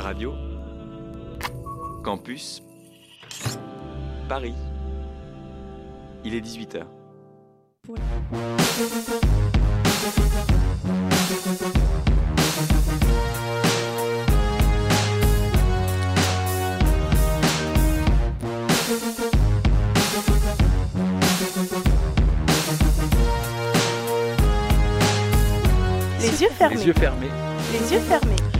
Radio. Campus. Paris. Il est 18h. Les yeux fermés. Les yeux fermés. Les yeux fermés.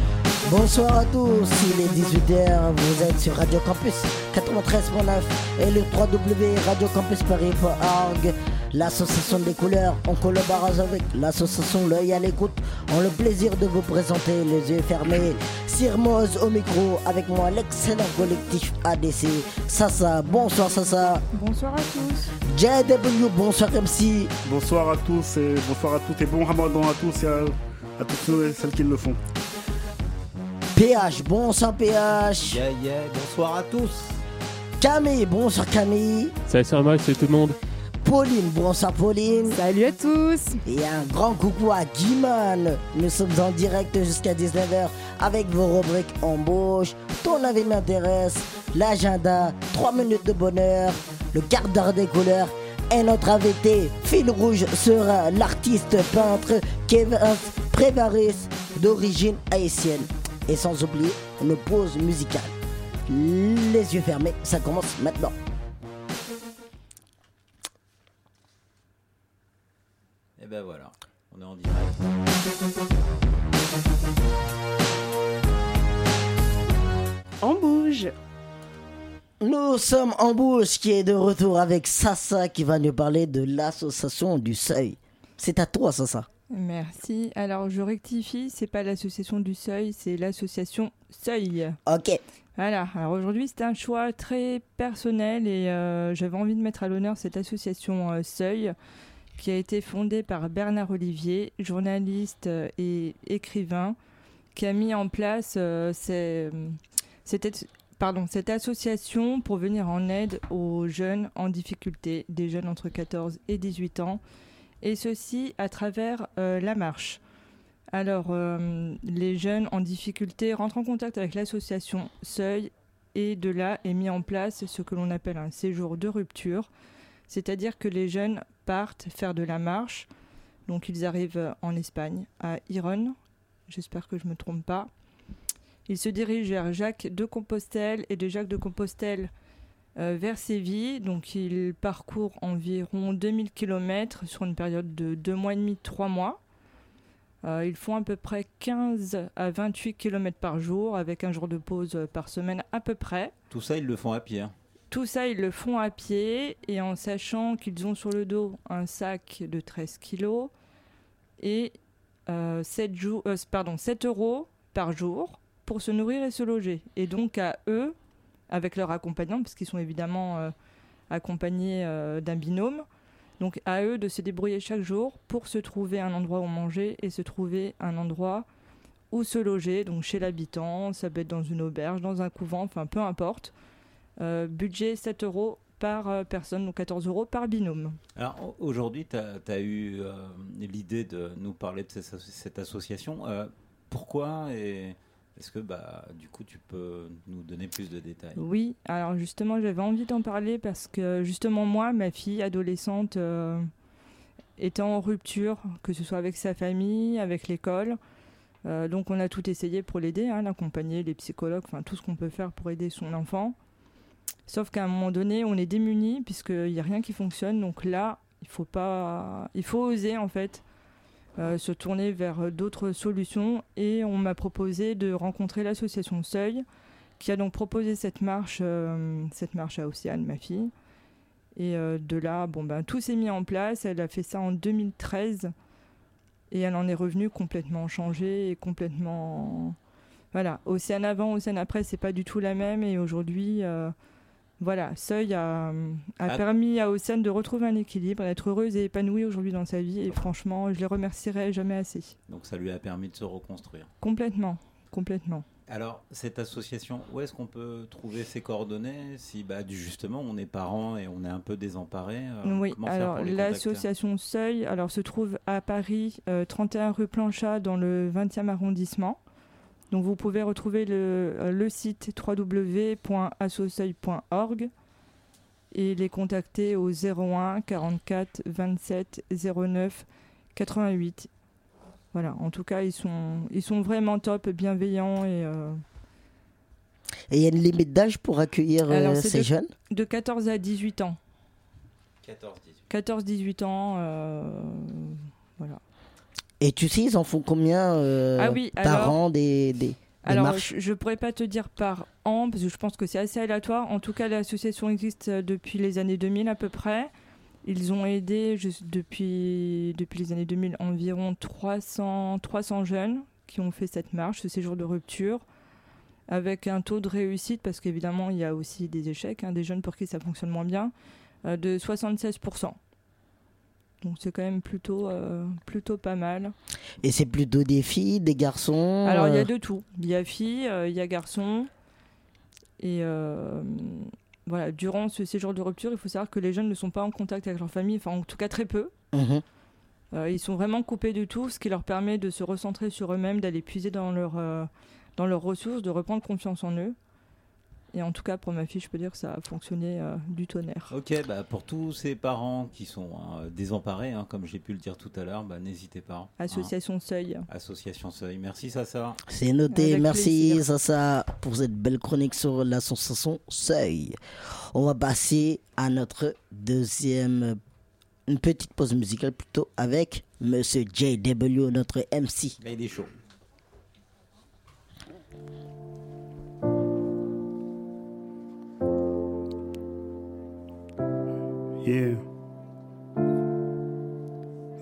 Bonsoir à tous, il est 18h, vous êtes sur Radio Campus 93.9 et le www.radiocampusparis.org. L'association des couleurs, en collaboration avec l'association L'œil à l'écoute, ont le plaisir de vous présenter les yeux fermés. Sirmoz au micro, avec moi l'excellent collectif ADC. Sasa, bonsoir Sasa. Bonsoir à tous. JW, bonsoir MC. Bonsoir à tous et bonsoir à toutes et bon ramadan à tous et à, à tous ceux et celles qui le font. PH, bonsoir PH. Yeah, yeah, bonsoir à tous. Camille, bonsoir Camille. Salut sur moi, c'est tout le monde. Pauline, bonsoir Pauline. Salut à tous. Et un grand coucou à Guiman. Nous sommes en direct jusqu'à 19h avec vos rubriques embauche, ton avis m'intéresse, l'agenda, 3 minutes de bonheur, le quart d'heure des couleurs. Et notre invité, fil rouge, sera l'artiste peintre Kevin Prévaris d'origine haïtienne. Et sans oublier une pause musicale. Les yeux fermés, ça commence maintenant. Et ben voilà, on est en direct. On bouge. Nous sommes en bouche qui est de retour avec Sasa qui va nous parler de l'association du seuil. C'est à toi Sasa. Merci. Alors je rectifie, c'est pas l'association du Seuil, c'est l'association Seuil. Ok. Voilà. Alors aujourd'hui c'est un choix très personnel et euh, j'avais envie de mettre à l'honneur cette association euh, Seuil qui a été fondée par Bernard Olivier, journaliste euh, et écrivain, qui a mis en place euh, ces- cette, pardon, cette association pour venir en aide aux jeunes en difficulté, des jeunes entre 14 et 18 ans, et ceci à travers euh, la marche. Alors, euh, les jeunes en difficulté rentrent en contact avec l'association Seuil et de là est mis en place ce que l'on appelle un séjour de rupture, c'est-à-dire que les jeunes partent faire de la marche. Donc, ils arrivent en Espagne, à Irun, j'espère que je ne me trompe pas. Ils se dirigent vers Jacques de Compostelle et de Jacques de Compostelle vers Séville. Donc ils parcourent environ 2000 km sur une période de 2 mois et demi, 3 mois. Euh, ils font à peu près 15 à 28 km par jour avec un jour de pause euh, par semaine à peu près. Tout ça, ils le font à pied. hein. Tout ça, ils le font à pied et en sachant qu'ils ont sur le dos un sac de 13 kilos et euh, 7, jou- euh, pardon, 7 euros par jour pour se nourrir et se loger. Et donc à eux, avec leur accompagnant, parce qu'ils sont évidemment euh, accompagnés euh, d'un binôme, donc à eux de se débrouiller chaque jour pour se trouver un endroit où manger et se trouver un endroit où se loger, donc chez l'habitant, ça peut être dans une auberge, dans un couvent, enfin peu importe. Euh, budget 7 euros par personne, donc 14 euros par binôme. Alors au- aujourd'hui, tu as, eu l'idée de nous parler de cette, association. Pourquoi et est-ce que bah, du coup tu peux nous donner plus de détails? Oui, alors justement, j'avais envie d'en parler parce que justement, moi, ma fille adolescente euh, était en rupture, que ce soit avec sa famille, avec l'école. Euh, donc, on a tout essayé pour l'aider, hein, l'accompagner, les psychologues, enfin tout ce qu'on peut faire pour aider son enfant. Sauf qu'à un moment donné, on est démunis puisqu'il n'y a rien qui fonctionne. Donc là, il faut pas, il faut oser en fait euh, se tourner vers d'autres solutions. Et on m'a proposé de rencontrer l'association Seuil, qui a donc proposé cette marche, euh, cette marche à Océane, ma fille. Et euh, de là, bon ben tout s'est mis en place. Elle a fait ça en 2013 et elle en est revenue complètement changée et complètement voilà. Océane avant, Océane après, c'est pas du tout la même. Et aujourd'hui, euh, voilà, Seuil a, a Ah. permis à Océane de retrouver un équilibre, d'être heureuse et épanouie aujourd'hui dans sa vie. Et franchement, je les remercierai jamais assez. Donc ça lui a permis de se reconstruire. Complètement, complètement. Alors, cette association, où est-ce qu'on peut trouver ses coordonnées si bah, justement on est parents et on est un peu désemparé euh, oui, alors l'association Seuil alors, se trouve à Paris, euh, 31 rue Planchat, dans le 20e arrondissement. Donc vous pouvez retrouver le, euh, le site www.assoseuil.org et les contacter au 01 44 27 09 88. Voilà, en tout cas, ils sont, ils sont vraiment top, bienveillants et euh, Et il y a une limite d'âge pour accueillir euh, Alors, ces de- jeunes? de 14 à 18 ans. 14, 18. 14-18 ans, euh, voilà. Et tu sais, ils en font combien euh, Ah oui, par alors- an des, des, Alors, marches je, je pourrais pas te dire par an, parce que je pense que c'est assez aléatoire. En tout cas, l'association existe euh, depuis les années 2000 à peu près. Ils ont aidé je- depuis, depuis les années 2000 environ 300, 300 jeunes qui ont fait cette marche, ce séjour de rupture, avec un taux de réussite, parce qu'évidemment, il y a aussi des échecs, hein, des jeunes pour qui ça fonctionne moins bien, euh, de 76%. Donc c'est quand même plutôt, euh, plutôt pas mal. Et c'est plutôt des filles, des garçons Alors il y euh, a de tout. Il y a filles, euh, il y a garçons. Et euh, voilà, durant ce séjour de rupture, il faut savoir que les jeunes ne sont pas en contact avec leur famille, enfin en tout cas très peu. Euh, ils sont vraiment coupés de tout, ce qui leur permet de se recentrer sur eux-mêmes, d'aller puiser dans, leur, euh, dans leurs ressources, de reprendre confiance en eux. Et en tout cas, pour ma fille, je peux dire que ça a fonctionné euh, du tonnerre. Ok, bah pour tous ces parents qui sont hein, désemparés, hein, comme j'ai pu le dire tout à l'heure, bah, n'hésitez pas. hein. Association Seuil. Association Seuil. Merci Sassa. C'est noté, Avec merci plaisir. Sasa pour cette belle chronique sur l'association Seuil. On va passer à notre deuxième, une petite pause musicale plutôt avec Monsieur JW, notre MC. Là, il est chaud.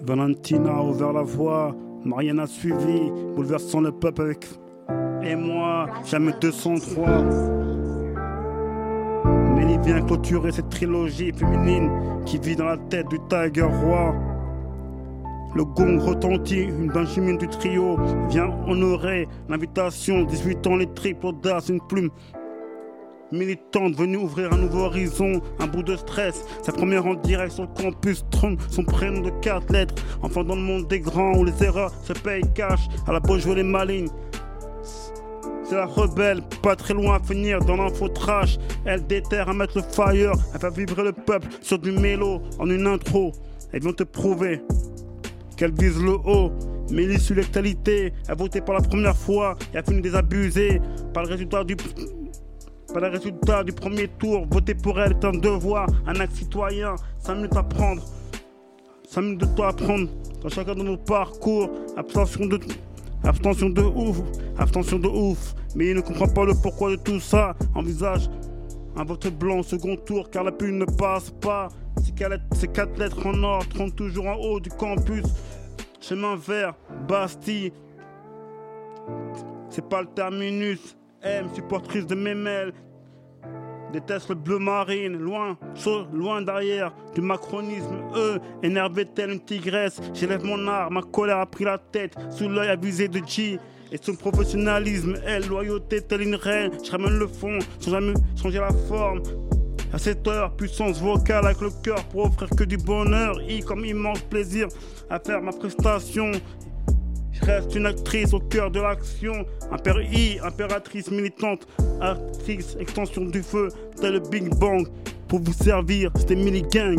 Valentina a ouvert la voie, Marianne a suivi, bouleversant le peuple avec. Et moi, jamais 203. Mélie vient clôturer cette trilogie féminine qui vit dans la tête du Tiger Roi. Le gong retentit, une Benjamin du trio vient honorer l'invitation. 18 ans, les triples audaces, une plume militante venue ouvrir un nouveau horizon, un bout de stress. Sa première en direct sur le campus trompe son prénom de quatre lettres. Enfin dans le monde des grands où les erreurs se payent cash, à la beau jouer les malines. C'est la rebelle, pas très loin à finir dans l'info trash. Elle déterre à mettre le fire, à faire vibrer le peuple sur du mélo en une intro. Elles vont te prouver qu'elle vise le haut. Mais l'issue l'actualité a voté pour la première fois et a fini désabusé par le résultat du par le résultat du premier tour. Voter pour elle est un devoir, un acte citoyen. 5 minutes à prendre. 5 minutes de temps à prendre dans chacun de nos parcours. Abstention de, abstention de ouf. Abstention de ouf. Mais il ne comprend pas le pourquoi de tout ça. Envisage un vote blanc au second tour car la pluie ne passe pas. Ces quatre lettres en or trônent toujours en haut du campus. Chemin vert, Bastille. C'est pas le terminus. M, supportrice de Memel. Déteste le bleu marine, loin, loin derrière du macronisme. E, énervé telle une tigresse. J'élève mon arme, ma colère a pris la tête. Sous l'œil abusé de G. Et son professionnalisme, elle, loyauté telle une reine. Je ramène le fond, sans jamais changer la forme. À cette heure, puissance vocale avec le cœur pour offrir que du bonheur. I comme immense plaisir à faire ma prestation. Reste une actrice au cœur de l'action. Impér I, impératrice militante, actrice, extension du feu, tel le Big Bang. Pour vous servir, c'était Millie Gang.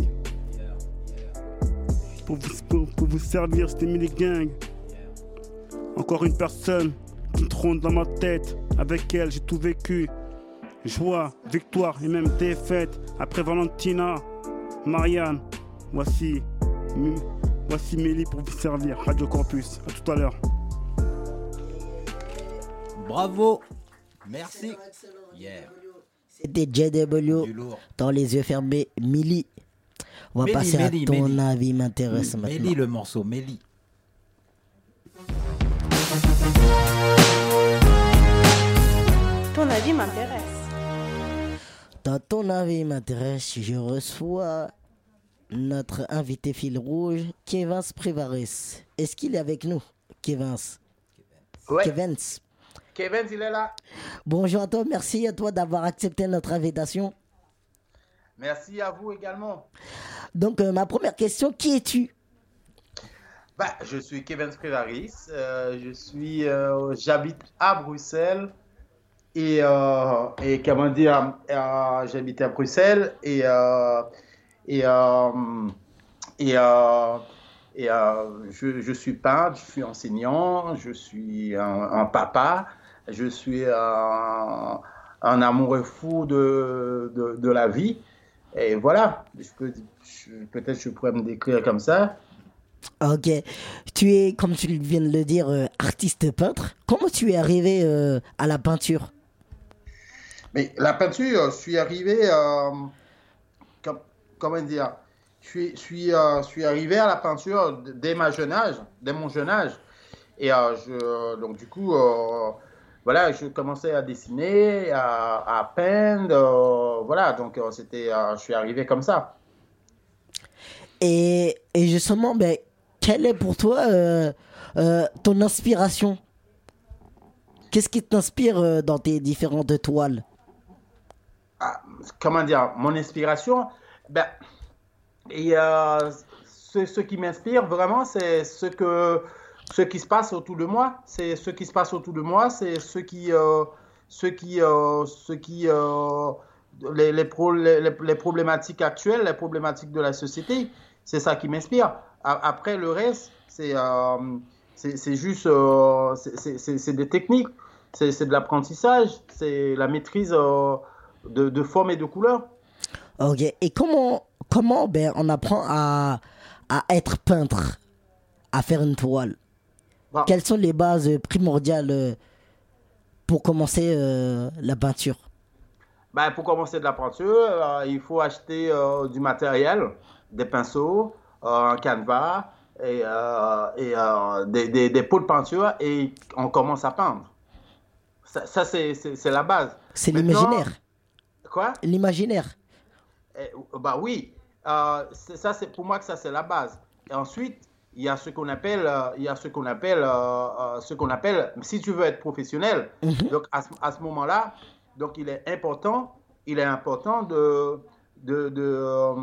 Pour vous, pour, pour vous servir, c'était Millie Gang. Encore une personne qui trône dans ma tête. Avec elle, j'ai tout vécu. Joie, victoire et même défaite. Après Valentina, Marianne, voici, voici Mélie pour vous servir. Radio Campus, à tout à l'heure. Bravo. Merci. Yeah. C'était JW dans les yeux fermés, Millie. On va Mélie, passer Mélie, à ton Mélie. avis m'intéresse maintenant. Mélie le morceau, Mélie. Ton avis m'intéresse. Dans ton avis m'intéresse, je reçois notre invité fil rouge, Kevin Privaris. Est-ce qu'il est avec nous, Kevin? Ouais, Kevin. Kevin, il est là. Bonjour à toi, merci à toi d'avoir accepté notre invitation. Merci à vous également. Donc, euh, ma première question, qui es-tu? Bah, Je suis Kevin Scrivaris. Euh, je suis, euh, j'habite à Bruxelles. Et, et comment dire, j'habite à Bruxelles et, et, euh, et, euh, et euh, je, je suis peintre, je suis enseignant, je suis un, un papa, je suis un, un amoureux fou de, de, de la vie. Et voilà, je- peut-être je pourrais me décrire comme ça. Ok. Tu es, comme tu viens de le dire, euh, artiste peintre. Comment tu es arrivé euh, à la peinture? Mais la peinture, je suis arrivé, euh, comment dire, je suis, je suis, euh, je suis arrivé à la peinture dès ma jeune âge, dès mon jeune âge. Et euh, je, donc du coup, euh, voilà, je commençais à dessiner, à, à peindre, voilà, donc c'était, je suis arrivé comme ça. et, et justement, ben, quelle est pour toi ton inspiration? Qu'est-ce qui t'inspire dans tes différentes toiles Ah, comment dire, mon inspiration, ben, et euh, ce, qui m'inspire vraiment, c'est ce que ce qui se passe autour de moi. C'est ce qui se passe autour de moi, c'est ce qui, euh, ce qui, euh, ce qui, les, les, pro- les, problématiques actuelles, les problématiques de la société. C'est ça qui m'inspire. Après le reste, c'est c'est juste, c'est- des techniques, c'est de l'apprentissage, c'est la maîtrise. de, de forme et de couleur. Ok. Et comment, comment ben, on apprend à, à être peintre, à faire une toile? Bon, Quelles sont les bases primordiales euh, pour commencer euh, la peinture? Ben, pour commencer de la peinture, euh, il faut acheter euh, du matériel, des pinceaux, un canevas et, et des, des, des pots de peinture et on commence à peindre. Ça, ça, c'est la base. C'est l'imaginaire. Quoi? L'imaginaire. Eh, Bah oui, Euh, ça c'est pour moi que ça c'est la base. Et ensuite, il y a ce qu'on appelle, euh, il y a ce qu'on appelle, euh, ce qu'on appelle, si tu veux être professionnel, Mhm. donc à ce, moment-là, donc il est important, il est important de, de, de,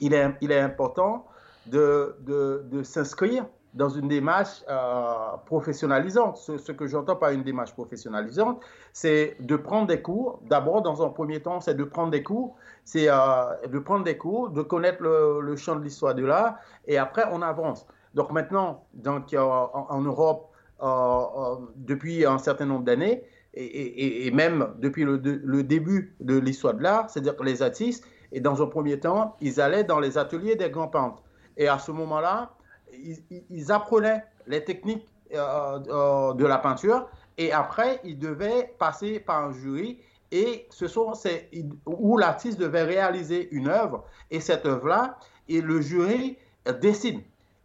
il est, il est important de, de, de s'inscrire dans une démarche euh, professionnalisante. Ce, ce que j'entends par une démarche professionnalisante, c'est de prendre des cours. D'abord, dans un premier temps, c'est de prendre des cours, c'est euh, de prendre des cours, de connaître le, champ de l'histoire de l'art, et après, on avance. Donc maintenant, donc, euh, en, Europe, euh, depuis un certain nombre d'années, et, et- et même depuis le, le début de l'histoire de l'art, c'est-à-dire que les artistes, et dans un premier temps, ils allaient dans les ateliers des grands peintres. Et à ce moment-là, ils, apprenaient les techniques de la peinture et après, ils devaient passer par un jury et ce sont ces, où l'artiste devait réaliser une œuvre et cette œuvre-là, et le jury décide.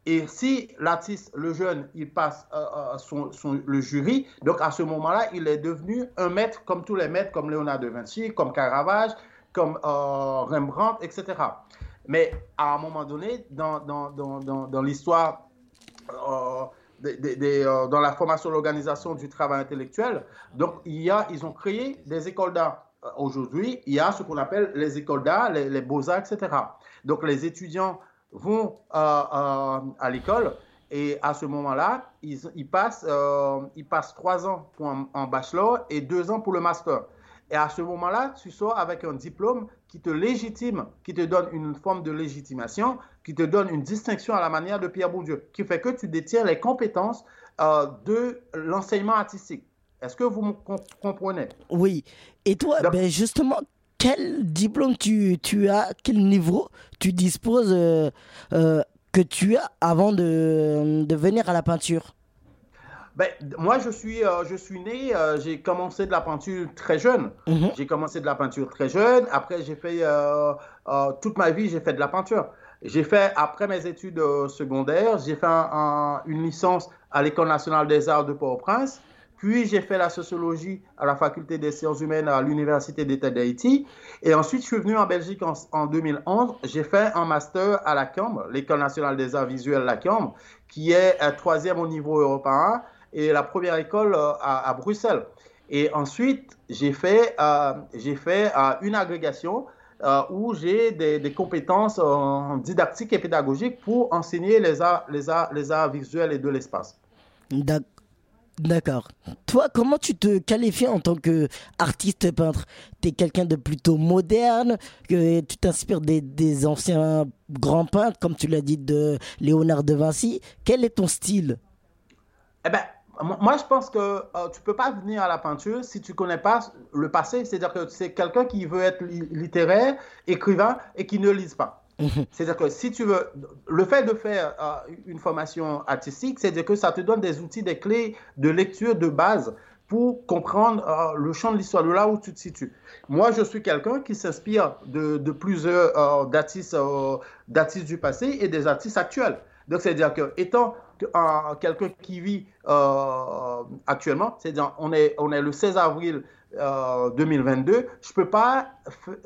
Et si l'artiste, le jeune, il passe euh, euh, le jury, donc à ce moment-là, il est devenu un maître comme tous les maîtres, comme Léonard de Vinci, comme Caravage, comme euh, Rembrandt, etc. Mais à un moment donné, dans, dans, dans, dans, l'histoire, euh, dans la formation de l'organisation du travail intellectuel, donc il y a, ils ont créé des écoles d'art. Euh, Aujourd'hui, il y a ce qu'on appelle les écoles d'art, les, beaux-arts, etc. Donc les étudiants vont euh, à l'école et à ce moment-là, ils, ils passent, ils passent trois ans pour un bachelor et deux ans pour le master. Et à ce moment-là, tu sors avec un diplôme qui te légitime, qui te donne une forme de légitimation, qui te donne une distinction à la manière de Pierre Bourdieu, qui fait que tu détiens les compétences euh, de l'enseignement artistique. Est-ce que vous comprenez? Oui. Et toi, Donc- ben justement, quel diplôme tu, tu as, quel niveau tu disposes euh, euh, que tu as avant de, de venir à la peinture? Ben, Moi, je suis, euh, je suis né, euh, j'ai commencé de la peinture très jeune. Mhm. J'ai commencé de la peinture très jeune. Après, j'ai fait euh, euh, toute ma vie, j'ai fait de la peinture. J'ai fait, après mes études secondaires, j'ai fait un- un- une licence à l'École nationale des arts de Port-au-Prince. Puis, j'ai fait la sociologie à la faculté des sciences humaines à l'Université d'État d'Haïti. Et ensuite, je suis venu en Belgique en, en 2011. J'ai fait un master à la CAM, l'École nationale des arts visuels, la CAM, qui est troisième au niveau européen et la première école euh, à, à Bruxelles. Et ensuite, j'ai fait, euh, j'ai fait euh, une agrégation où j'ai des, des compétences en didactique et pédagogique pour enseigner les arts, les arts, les arts visuels et de l'espace. D'ac- D'accord. Toi, comment tu te qualifies en tant qu'artiste peintre? T'es quelqu'un de plutôt moderne, que tu t'inspires des, des anciens grands peintres, comme tu l'as dit, de Léonard de Vinci. Quel est ton style? Eh ben, moi, je pense que euh, tu peux pas venir à la peinture si tu connais pas le passé. C'est-à-dire que c'est quelqu'un qui veut être li- littéraire, écrivain et qui ne lise pas. C'est-à-dire que si tu veux, le fait de faire euh, une formation artistique, c'est-à-dire que ça te donne des outils, des clés de lecture de base pour comprendre euh, le champ de l'histoire, de là où tu te situes. Moi, je suis quelqu'un qui s'inspire de, de plusieurs euh, d'artistes euh, du passé et des artistes actuels. Donc, c'est-à-dire que, étant euh, quelqu'un qui vit euh, actuellement, c'est-à-dire on est, on est le 16 avril euh, 2022, je peux pas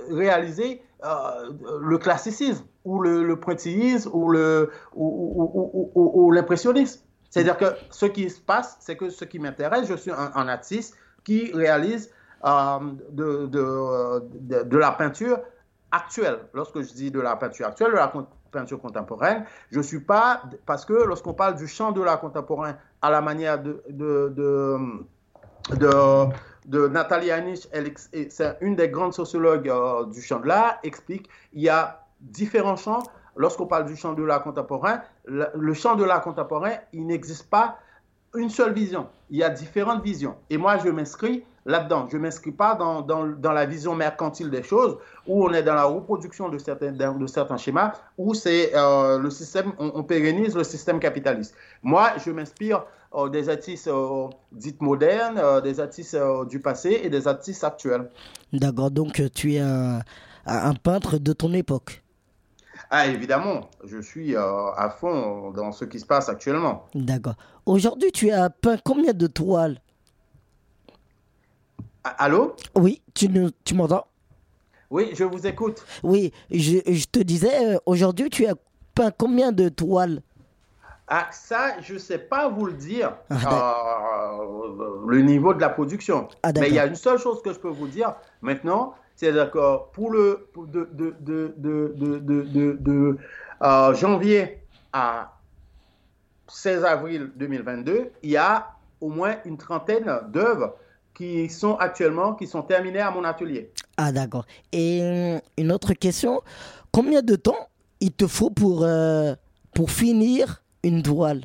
réaliser euh, le classicisme ou le, le pointillisme ou le ou, l'impressionnisme. C'est-à-dire que ce qui se passe, c'est que ce qui m'intéresse, je suis un, artiste qui réalise euh, de, de, de, la peinture actuelle. Lorsque je dis de la peinture actuelle, de la peinture contemporaine, je suis pas parce que lorsqu'on parle du champ de l'art contemporain à la manière de de, de, de, de Nathalie et c'est une des grandes sociologues euh, du champ de l'art, explique il y a différents champs. Lorsqu'on parle du champ de l'art contemporain, le, le champ de l'art contemporain, il n'existe pas une seule vision. Il y a différentes visions. Et moi, je m'inscris là-dedans. Je ne m'inscris pas dans, dans, dans la vision mercantile des choses, où on est dans la reproduction de certains, de certains schémas, où c'est euh, le système, on, on pérennise le système capitaliste. Moi, je m'inspire euh, des artistes euh, dites modernes, euh, des artistes du passé et des artistes actuels. D'accord, donc tu es un, un peintre de ton époque. Ah, évidemment, je suis euh, à fond dans ce qui se passe actuellement. D'accord. Aujourd'hui, tu as peint combien de toiles Allô? Oui, tu, ne- tu m'entends? Oui, je vous écoute. Oui, je, je te disais, euh, aujourd'hui, tu as peint combien de toiles? Ah, ça, je ne sais pas vous le dire, Ah, euh, le niveau de la production. Ah, Mais il y a une seule chose que je peux vous dire maintenant, c'est d'accord pour le pour de, de, de, de, de, de, de- de, euh, janvier à 16 avril 2022, il y a au moins une trentaine d'œuvres qui sont actuellement, qui sont terminées à mon atelier. Ah, d'accord. Et euh, une autre question, combien de temps il te faut pour, euh, pour finir une toile?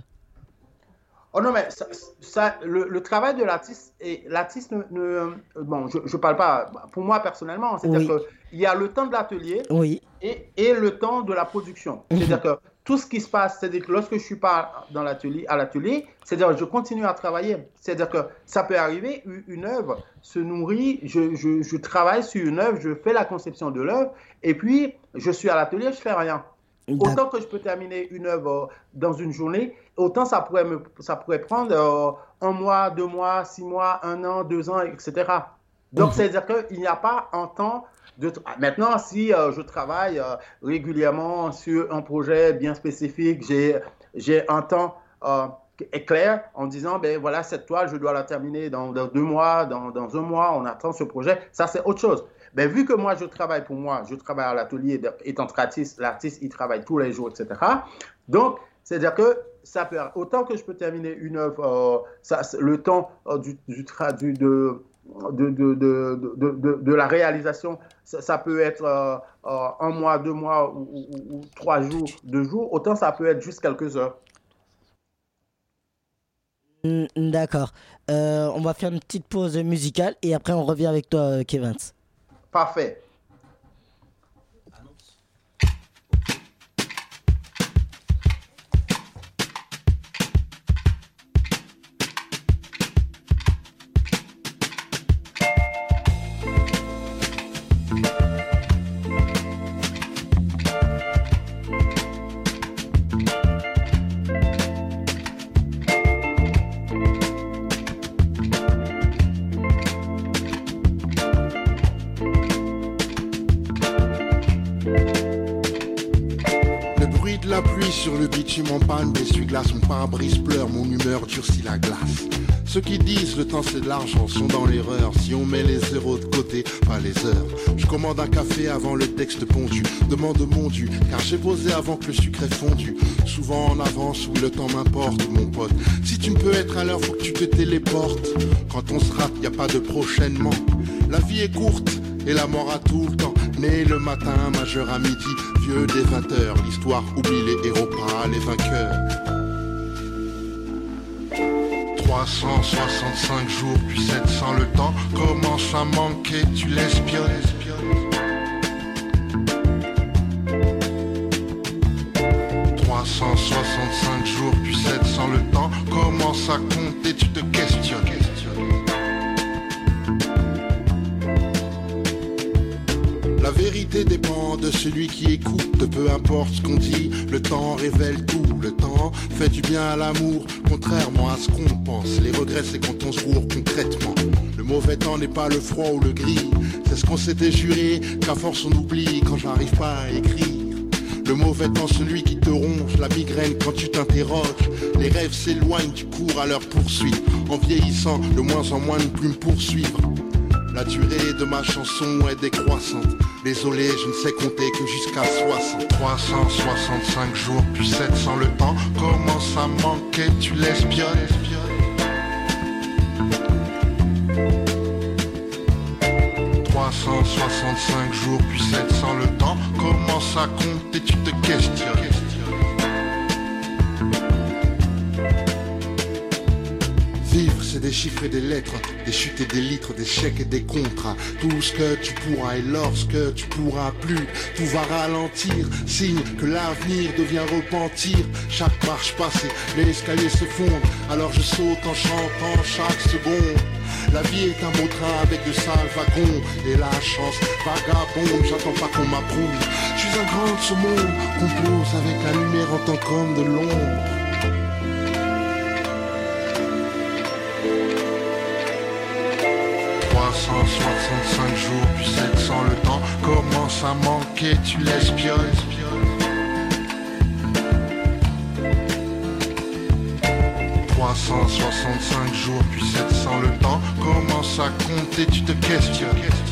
Oh non, mais ça, ça- le, le travail de l'artiste, et l'artiste ne, ne- Bon, je ne parle pas pour moi personnellement, c'est-à-dire Oui. qu'il y a le temps de l'atelier Oui, et, et le temps de la production. Mhm. C'est-à-dire que tout ce qui se passe, c'est-à-dire que lorsque je suis pas dans l'atelier, à l'atelier, c'est-à-dire que je continue à travailler. C'est-à-dire que ça peut arriver, une- œuvre se nourrit, je, je- je travaille sur une œuvre, je fais la conception de l'œuvre, et puis je suis à l'atelier, je fais rien. Autant que je peux terminer une œuvre euh, dans une journée, autant ça pourrait, me, ça pourrait prendre euh, un mois, deux mois, six mois, un an, deux ans, etc. Donc, Mhm. c'est-à-dire qu'il n'y a pas un temps tra- Maintenant, si euh, je travaille euh, régulièrement sur un projet bien spécifique, j'ai un temps euh, clair en disant, ben voilà, cette toile, je dois la terminer dans, deux mois, dans, un mois, on attend ce projet. Ça, c'est autre chose. Ben, vu que moi, je travaille pour moi, je travaille à l'atelier étant artiste, l'artiste, il travaille tous les jours, etc. Donc, c'est-à-dire que ça peut, autant que je peux terminer une œuvre, euh, le temps du, du- de, de, de, de, de, la réalisation, ça, ça peut être euh, euh, un mois, deux mois ou, ou- ou- ou trois jours, deux jours, autant ça peut être juste quelques heures. Mm, D'accord. Euh, on va faire une petite pause musicale et après on revient avec toi, Kevin. Parfait. C'est de l'argent sont dans l'erreur. Si on met les zéros de côté, pas les heures. Je commande un café avant le texte pondu. Demande mon dû, car j'ai posé avant que le sucre est fondu. Souvent en avance, oui le temps m'importe, mon pote. Si tu ne peux être à l'heure, faut que tu te téléportes. Quand on se rate, y a pas de prochainement. La vie est courte et la mort a tout le temps. Né le matin, majeur à midi, vieux des 20 heures. L'histoire oublie les héros, pas les vainqueurs. 365 jours, puis 700 le temps commence à manquer, tu l'espionnes. 365 jours, puis 700 le temps commence à compter, tu te questionnes. La vérité dépend de celui qui écoute, peu importe ce qu'on dit, le temps révèle tout, le temps fait du bien à l'amour, contrairement à ce qu'on pense. Les regrets c'est quand on se roule concrètement. Le mauvais temps n'est pas le froid ou le gris, c'est ce qu'on s'était juré, qu'à force on oublie quand j'arrive pas à écrire. Le mauvais temps, celui qui te ronge, la migraine quand tu t'interroges. Les rêves s'éloignent, tu cours à leur poursuite. En vieillissant, de moins en moins de plus me poursuivre. La durée de ma chanson est décroissante. Désolé, je ne sais compter que jusqu'à 60. 365 jours, puis 700 le temps. Commence à manquer, tu l'espionnes? 365 jours, puis 700 le temps. Commence à compter, tu te questionnes? C'est des chiffres et des lettres, des chutes et des litres, des chèques et des contrats. Tout ce que tu pourras et lorsque tu pourras plus, tout va ralentir. Signe que l'avenir devient repentir. Chaque marche passée, l'escalier se fonde. Alors je saute en chantant chaque seconde. La vie est un beau train avec de sales wagons Et la chance vagabonde, j'attends pas qu'on m'approuve Je suis un grand de ce monde, compose avec la lumière en tant qu'homme de l'ombre commence à manquer, tu l'espionnes. 365 jours, puis 700 le temps commence à compter, tu te questionnes.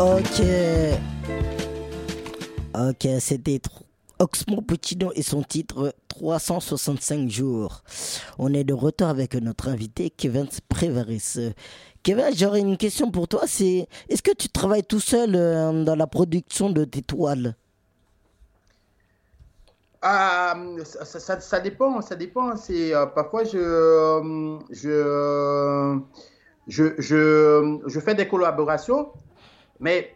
Ok. Ok, c'était Oxmo Puccino et son titre 365 jours. On est de retour avec notre invité Kevin Prévaris. Kevin, j'aurais une question pour toi. C'est est-ce que tu travailles tout seul euh, dans la production de tes toiles? Ah, ça, dépend, ça dépend. C'est euh, parfois je, euh, je, je, je, je fais des collaborations, mais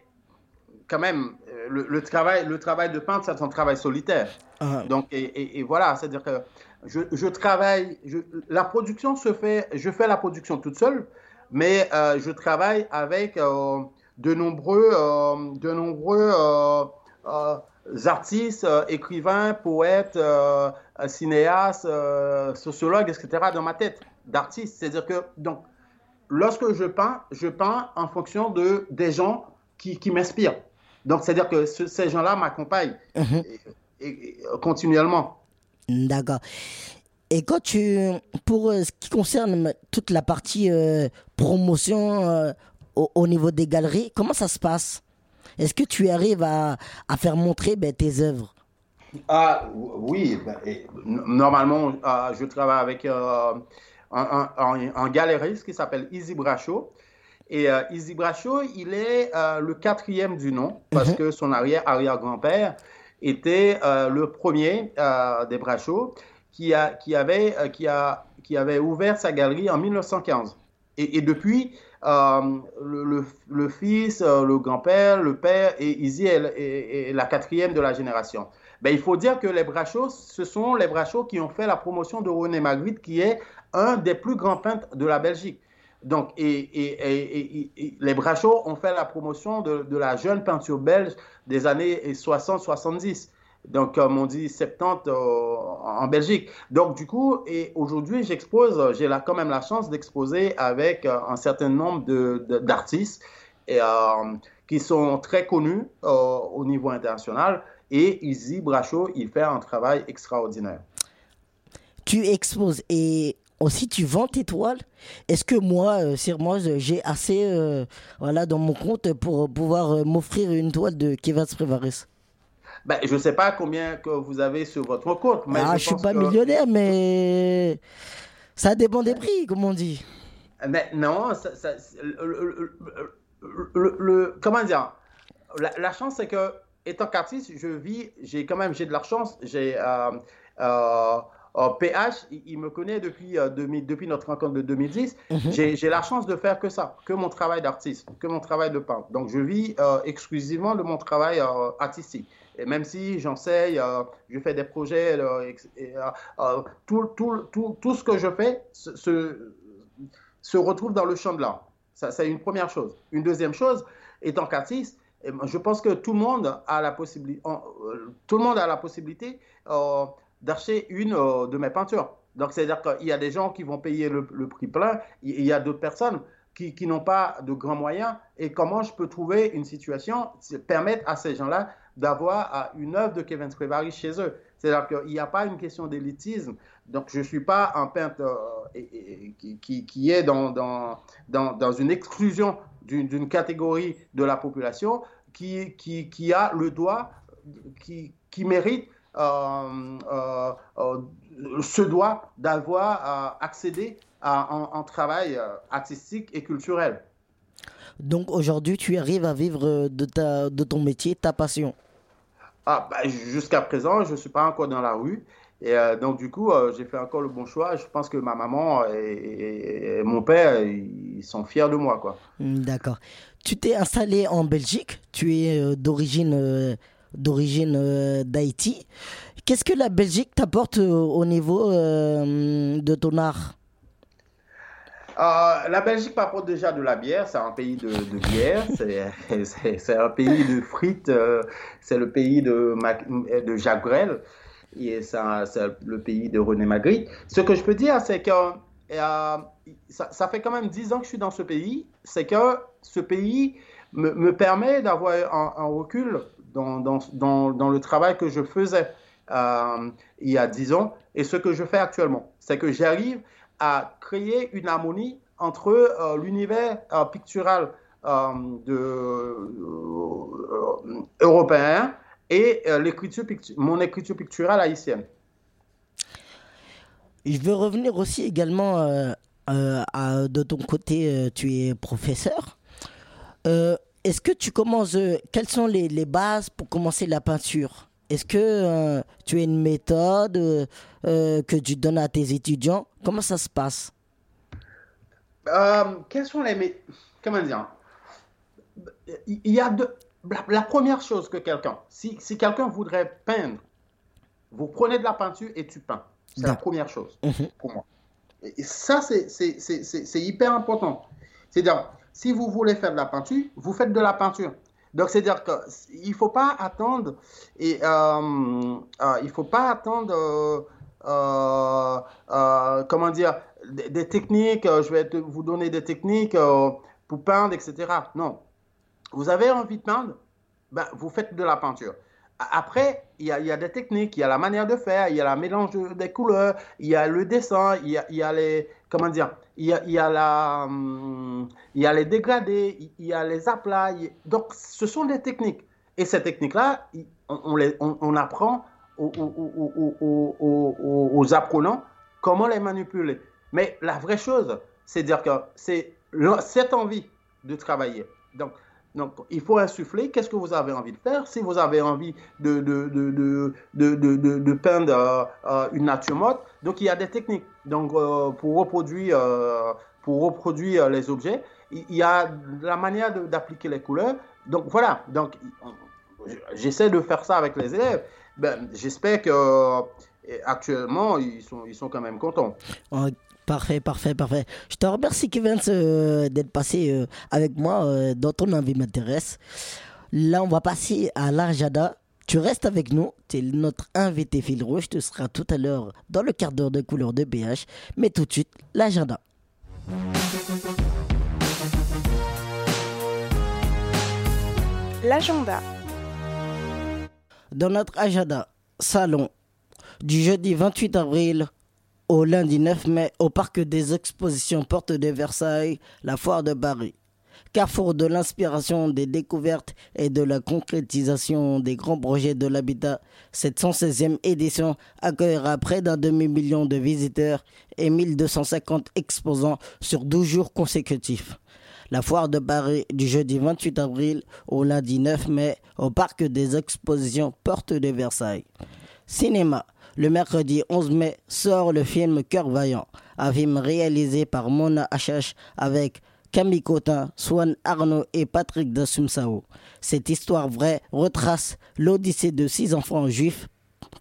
quand même, euh, le, le travail, le travail de peintre, c'est un travail solitaire. Ah, Donc, et, et- et voilà, c'est-à-dire que je, je travaille, je- la production se fait, je fais la production toute seule, mais euh, je travaille avec euh, de nombreux, euh, de nombreux artistes, écrivains, poètes, cinéastes, sociologues, etc. dans ma tête d'artistes. C'est-à-dire que, donc, lorsque je peins, je peins en fonction de, des gens qui, qui m'inspirent. Donc, c'est-à-dire que ce- ces gens-là m'accompagnent mhm. et- et- complètement. D'accord. Et quand tu, pour euh, ce qui concerne toute la partie euh, promotion euh, au, au niveau des galeries, comment ça se passe? Est-ce que tu arrives à, à faire montrer ben, tes œuvres? Ah oui, ben, et, normalement, euh, je travaille avec un, un- un- un galériste qui s'appelle Izzy Bracho. Et euh, Izzy Bracho, il est euh, le quatrième du nom parce Mhm. que son arrière-arrière-grand-père était euh, le premier des Bracho qui, a, qui, avait, qui, a, qui avait ouvert sa galerie en 1915. Et, et depuis, le, le- le fils, le grand-père, le père et Izzy est, est- est la quatrième de la génération. Ben, il faut dire que les Brachot, ce sont les Brachot qui ont fait la promotion de René Magritte, qui est un des plus grands peintres de la Belgique. Donc, et, et, les Brachot ont fait la promotion de, de, la jeune peinture belge des années 60-70. Donc, comme on dit, 70 euh, en Belgique. Donc, du coup, et aujourd'hui, j'expose, j'ai quand même la chance d'exposer avec euh, un certain nombre d'artistes de, euh, qui sont très connus au niveau international. Et Izzy Brachot, il fait un travail extraordinaire. Tu exposes et aussi tu vends tes toiles. Est-ce que moi, euh, moi, j'ai assez euh, voilà, dans mon compte pour pouvoir euh, m'offrir une toile de Kevin Prévaris ben, je ne sais pas combien que vous avez sur votre compte. Mais ah, je ne suis pas millionnaire, mais ça dépend des prix, comme on dit. Mais non, le, comment dire? La, chance, c'est que, étant qu'artiste, je vis, j'ai quand même j'ai de la chance. J'ai. PH, il, me connaît depuis, euh, depuis notre rencontre de 2010. Mhm. J'ai la chance de faire que ça, que mon travail d'artiste, que mon travail de peintre. Donc, je vis euh, exclusivement de mon travail euh, artistique. Et même si j'enseigne, je fais des projets, tout, tout, tout, tout, ce que je fais se, se retrouve dans le champ de l'art. Ça, c'est une première chose. Une deuxième chose, étant qu'artiste, je pense que tout le monde a la possibilité, tout le monde a la possibilité d'acheter une euh, de mes peintures. Donc, c'est-à-dire qu'il y a des gens qui vont payer le, prix plein, il y a d'autres personnes qui, qui n'ont pas de grands moyens. Et comment je peux trouver une situation, permettre à ces gens-là d'avoir une œuvre de Kevin Scrivary chez eux? C'est-à-dire qu'il n'y a pas une question d'élitisme. Donc, je ne suis pas un peintre euh, qui, qui, est dans, dans, dans, dans une exclusion d'une catégorie de la population qui, qui, a le droit, qui, mérite se doit d'avoir accédé à un, travail artistique et culturel. Donc aujourd'hui, tu arrives à vivre de, ta, de ton métier, ta passion ah, bah, Jusqu'à présent, je ne suis pas encore dans la rue. Et donc, du coup, j'ai fait encore le bon choix. Je pense que ma maman et, mon père, ils sont fiers de moi. quoi. D'accord. Tu t'es installé en Belgique. Tu es d'origine d'origine euh, d'Haïti. Qu'est-ce que la Belgique t'apporte euh, au niveau euh, de ton art? La Belgique m'apporte déjà de la bière, c'est un pays de, bière, c'est un pays de frites, c'est le pays de, de Jacques Brel, et c'est le pays de René Magritte. Ce que je peux dire, c'est que ça, fait quand même 10 ans que je suis dans ce pays, c'est que ce pays me, permet d'avoir un, recul dans, dans, dans, le travail que je faisais euh, il y a 10 ans et ce que je fais actuellement. C'est que j'arrive à créer une harmonie entre euh, l'univers euh, pictural européen et l'écriture mon écriture picturale haïtienne. Je veux revenir aussi également de ton côté, tu es professeur est-ce que tu commences, euh, quelles sont les, les, bases pour commencer la peinture? Est-ce que euh, tu as une méthode euh, que tu donnes à tes étudiants? Comment ça se passe? Quelles sont les... Comment dire? Il y a deux... La, première chose que quelqu'un, si, si quelqu'un voudrait peindre, vous prenez de la peinture et tu peins. C'est la première chose mhm. pour moi. Et ça, c'est hyper important. C'est-à-dire, si vous voulez faire de la peinture, vous faites de la peinture. Donc, c'est-à-dire qu'il ne faut pas attendre, et, euh, euh, il faut pas attendre, euh, comment dire, des, techniques, je vais vous donner des techniques pour peindre, etc. Non. Vous avez envie de peindre, ben, vous faites de la peinture. Après, il y, a, des techniques, il y a la manière de faire, il y a la mélange des couleurs, il y a le dessin, il y a les, comment dire, hum, il y a les dégradés, il y a les aplats. Donc, ce sont des techniques. Et ces techniques-là, on, on, apprend aux, aux, aux, apprenants comment les manipuler. Mais la vraie chose, c'est dire que c'est cette envie de travailler. Donc, donc, il faut insuffler qu'est-ce que vous avez envie de faire? Si vous avez envie de, de, de, de, de peindre euh, euh, une nature morte, donc il y a des techniques. Donc, euh, pour reproduire, pour reproduire les objets, il y a la manière d'appliquer les couleurs. Donc, voilà. Donc, j'essaie de faire ça avec les élèves. Ben, J'espère que actuellement ils sont, ils sont quand même contents. Parfait, parfait, parfait. Je te remercie, Kevin, euh, d'être passé euh, avec moi euh, dans ton envie m'intéresse. Là, on va passer à l'agenda. Tu restes avec nous. Tu es notre invité fil rouge. Tu seras tout à l'heure dans le quart d'heure de couleur de BH. Mais tout de suite, l'agenda. L'agenda. Dans notre agenda, salon du jeudi 28 avril au lundi 9 mai au parc des expositions Porte de Versailles, la foire de Paris. Carrefour de l'inspiration, des découvertes et de la concrétisation des grands projets de l'habitat, cette 116e édition accueillera près d'un demi-million de visiteurs et 1250 exposants sur 12 jours consécutifs. La foire de Paris du jeudi 28 avril au lundi 9 mai au parc des expositions Porte de Versailles. Cinéma. Le mercredi 11 mai sort le film Cœur Vaillant, un film réalisé par Mona Achache avec Camille Cotin, Swan Arnaud et Patrick Dassumsao. Cette histoire vraie retrace l'odyssée de six enfants juifs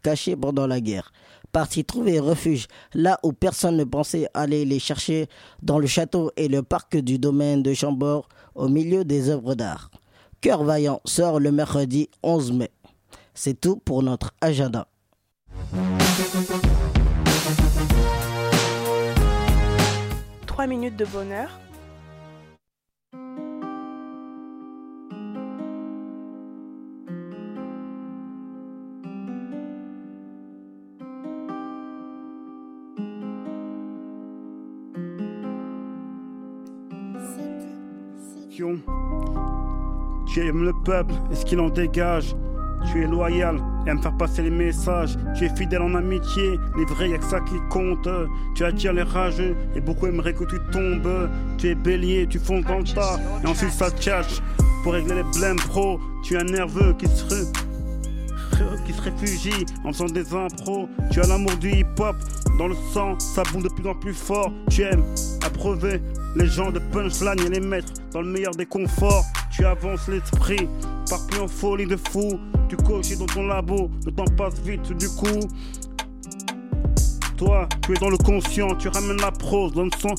cachés pendant la guerre. Partis trouver refuge là où personne ne pensait aller les chercher, dans le château et le parc du domaine de Chambord, au milieu des œuvres d'art. Cœur Vaillant sort le mercredi 11 mai. C'est tout pour notre agenda. Trois minutes de bonheur. Tu aimes le peuple et ce qu'il en dégage. Tu es loyal et à me faire passer les messages. Tu es fidèle en amitié, les vrais, y'a que ça qui compte. Tu attires les rageux et beaucoup aimeraient que tu tombes. Tu es bélier, tu fonces dans le tas et ensuite ça tchatche. Pour régler les blèmes pro, tu es un nerveux qui se, réfugie en faisant des impros. Tu as l'amour du hip-hop dans le sang, ça boule de plus en plus fort. Tu aimes approuver les gens de punchline et les mettre dans le meilleur des conforts. Tu avances l'esprit, pars plus en folie de fou. Tu coches dans ton labo, le temps passe vite du coup. Toi, tu es dans le conscient, tu ramènes la prose dans le son.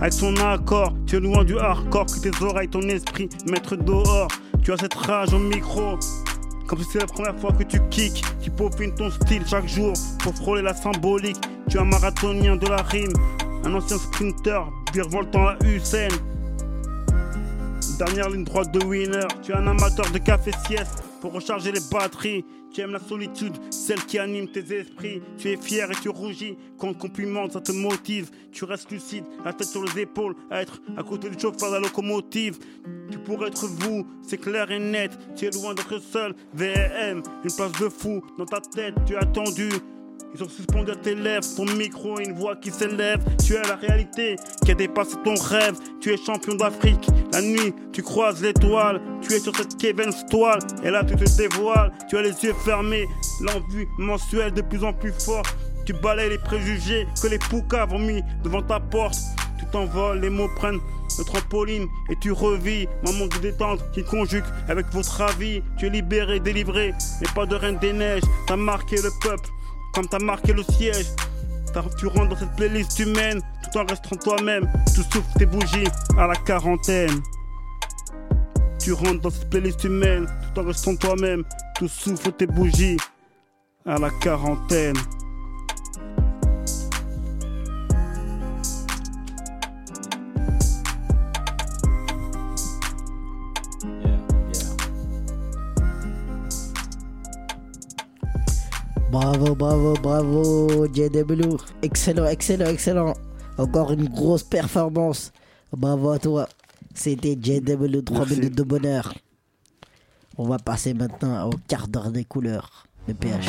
Avec son accord, tu es loin du hardcore, que tes oreilles, ton esprit, mettre dehors. Tu as cette rage au micro, comme si c'est la première fois que tu kicks, tu peaufines ton style chaque jour pour frôler la symbolique. Tu es un marathonien de la rime, un ancien sprinter, virevoltant la Usain. Dernière ligne droite de winner, tu es un amateur de café sieste pour recharger les batteries. Tu aimes la solitude, celle qui anime tes esprits. Tu es fier et tu rougis quand on te complimente, ça te motive. Tu restes lucide, la tête sur les épaules, à être à côté du chauffeur de la locomotive. Tu pourrais être vous, c'est clair et net. Tu es loin d'être seul, VM, une place de fou dans ta tête. Tu as attendu ils sont suspendus à tes lèvres, ton micro et une voix qui s'élève. Tu es la réalité qui a dépassé ton rêve. Tu es champion d'Afrique. La nuit, tu croises l'étoile. Tu es sur cette Kevin's toile. Et là, tu te dévoiles. Tu as les yeux fermés. L'envie mensuelle de plus en plus forte. Tu balayes les préjugés que les poucaves ont mis devant ta porte. Tu t'envoles, les mots prennent le trampoline et tu revis manque de détente qui conjugue avec votre avis. Tu es libéré, délivré, mais pas de reine des neiges. T'as marqué le peuple comme t'as marqué le siège. Tu rentres dans cette playlist humaine tout en restant toi-même. Tu souffles tes bougies à la quarantaine. Tu rentres dans cette playlist humaine tout en restant toi-même. Tu souffles tes bougies à la quarantaine. Bravo, bravo, bravo, JW. Excellent, excellent, excellent. Encore une grosse performance. Bravo à toi. C'était JW 3 minutes de bonheur. On va passer maintenant au quart d'heure des couleurs de PH.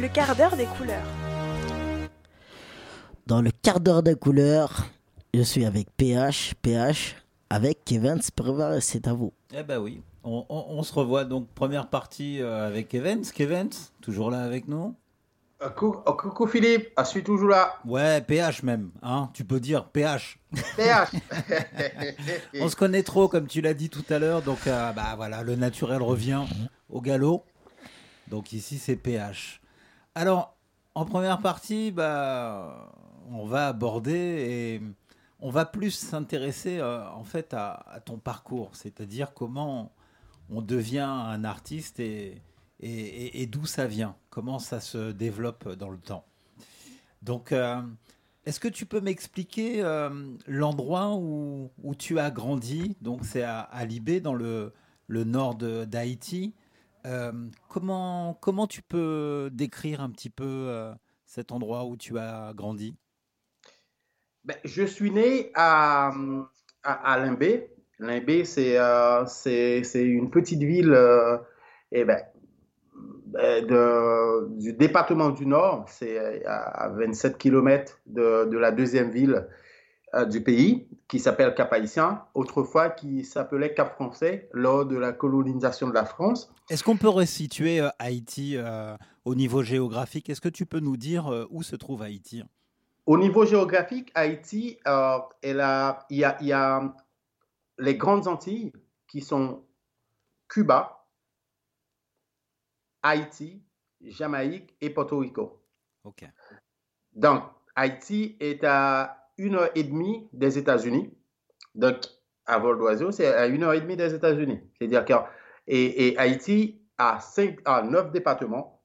Le quart d'heure des couleurs. Dans le quart d'heure des couleurs, je suis avec PH, PH, avec Kevin Spervar, c'est à vous. Eh ben oui, on, se revoit donc première partie euh, avec Evans. Evans, toujours là avec nous? Euh, oh, coucou, Philippe, je suis toujours là. Ouais, PH même, hein, tu peux dire PH. PH. on se connaît trop, comme tu l'as dit tout à l'heure, donc euh, bah voilà, le naturel revient au galop. Donc ici c'est PH. Alors, en première partie, bah, on va aborder et on va plus s'intéresser euh, en fait à, ton parcours, c'est-à-dire comment on devient un artiste et, d'où ça vient, comment ça se développe dans le temps? Donc, euh, est-ce que tu peux m'expliquer euh, l'endroit où, tu as grandi? Donc, c'est à, à, Libé, dans le, nord d'Haïti. comment, comment tu peux décrire un petit peu cet endroit où tu as grandi? Ben, Je suis né à, à, Limbé. Limbé, euh, c'est une petite ville euh, eh ben, de, du département du Nord. C'est euh, à 27 km de, de la deuxième ville du pays, qui s'appelle Cap-Haïtien, autrefois qui s'appelait Cap-Français lors de la colonisation de la France. Est-ce qu'on peut resituer Haïti au niveau géographique? Est-ce que tu peux nous dire où se trouve Haïti? Au niveau géographique, Haïti, euh, il, y a, les grandes Antilles qui sont Cuba, Haïti, Jamaïque et Porto Rico. OK. Donc, Haïti est à une heure et demie des États-Unis. Donc, à vol d'oiseau, c'est à une heure et demie des États-Unis. C'est-à-dire que et, Haïti a cinq, a neuf départements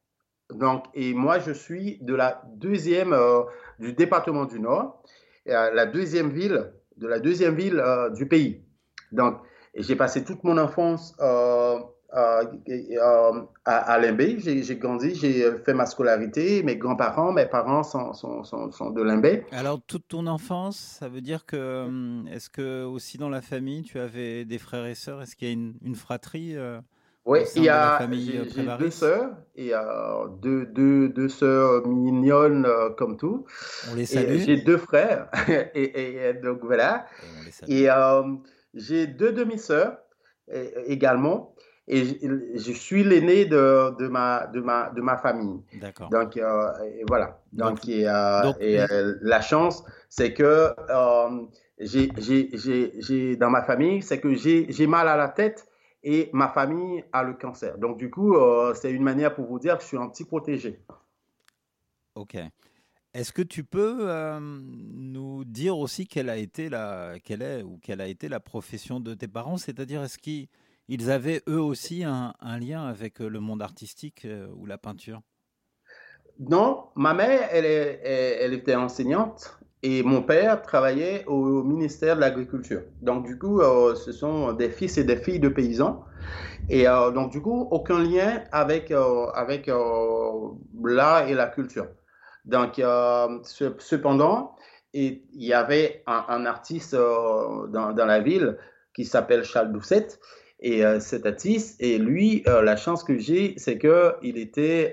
donc, et moi, je suis de la deuxième euh, du département du Nord, la deuxième ville de la deuxième ville euh, du pays. Donc, j'ai passé toute mon enfance euh, à, à Limbé. J'ai grandi, j'ai fait ma scolarité. Mes grands-parents, mes parents sont, sont, sont, de Limbé. Alors, toute ton enfance, ça veut dire que, est-ce que aussi dans la famille, tu avais des frères et sœurs? Est-ce qu'il y a une, une fratrie oui, il y a euh, deux sœurs et euh, deux, deux, deux sœurs mignonnes euh, comme tout. On les salue. J'ai deux frères et, et, donc voilà. Et, j'ai deux demi-sœurs également et je, suis l'aîné de, de, ma, de, ma, de ma famille. D'accord. Donc voilà. Donc, et, la chance, c'est que j'ai dans ma famille, c'est que j'ai mal à la tête et ma famille a le cancer. Donc, du coup, euh, c'est une manière pour vous dire que je suis un petit protégé. Ok. Est-ce que tu peux nous dire aussi quelle a été la, quelle est ou quelle a été la profession de tes parents? C'est-à-dire, est-ce qu'ils avaient eux aussi un, lien avec le monde artistique ou la peinture? Non, ma mère, elle, elle était enseignante et mon père travaillait au ministère de l'Agriculture. Donc, du coup, euh, ce sont des fils et des filles de paysans. Et euh, donc, du coup, aucun lien avec, euh, avec l'art et la culture. Donc, cependant, il y avait un, artiste dans, dans, la ville qui s'appelle Charles Doucette. Et cet artiste, et lui, la chance que j'ai, c'est qu'il était,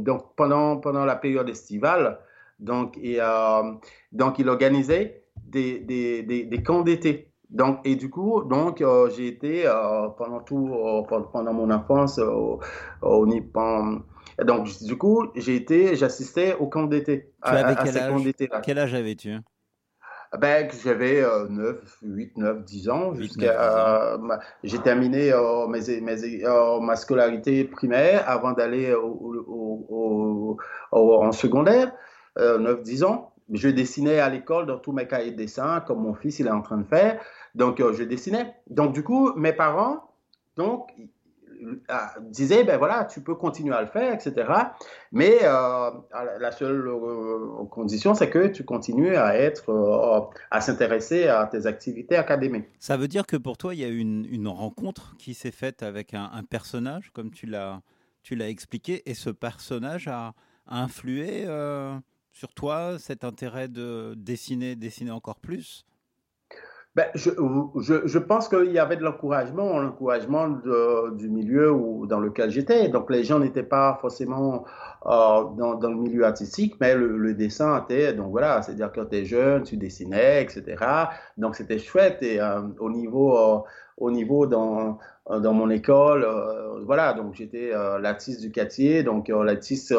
donc pendant, pendant la période estivale, donc, et, euh, donc il organisait des, des, des, camps d'été. Donc, et du coup, donc, euh, j'ai été euh, pendant tout, pendant mon enfance au, Nippon. Donc, du coup, j'ai été, j'assistais au camp d'été. Tu avais quel, âge? quel âge avais-tu? Ben, j'avais 9, 8, 9, 10 ans. jusqu'à j'ai terminé mes, mes, ma scolarité primaire avant d'aller au, en secondaire. 9-10 euh, ans. Je dessinais à l'école dans tous mes cahiers de dessin, comme mon fils il est en train de faire. Donc, euh, je dessinais. Donc, du coup, mes parents, donc, euh, disaient, ben voilà, tu peux continuer à le faire, etc. Mais la seule condition, c'est que tu continues à être, à s'intéresser à tes activités académiques. Ça veut dire que pour toi, il y a une, une rencontre qui s'est faite avec un, personnage, comme tu l'as, tu l'as expliqué, et ce personnage a influé sur toi, cet intérêt de dessiner, dessiner encore plus? Ben, je, je, je, pense qu'il y avait de l'encouragement, l'encouragement du milieu où, dans lequel j'étais. Donc les gens n'étaient pas forcément euh, dans, dans, le milieu artistique, mais le, dessin était, donc voilà, c'est-à-dire quand tu es jeune, tu dessinais, etc. Donc c'était chouette. Et euh, au niveau, euh, au niveau dans, dans mon école, voilà, donc j'étais l'artiste du quartier, donc l'artiste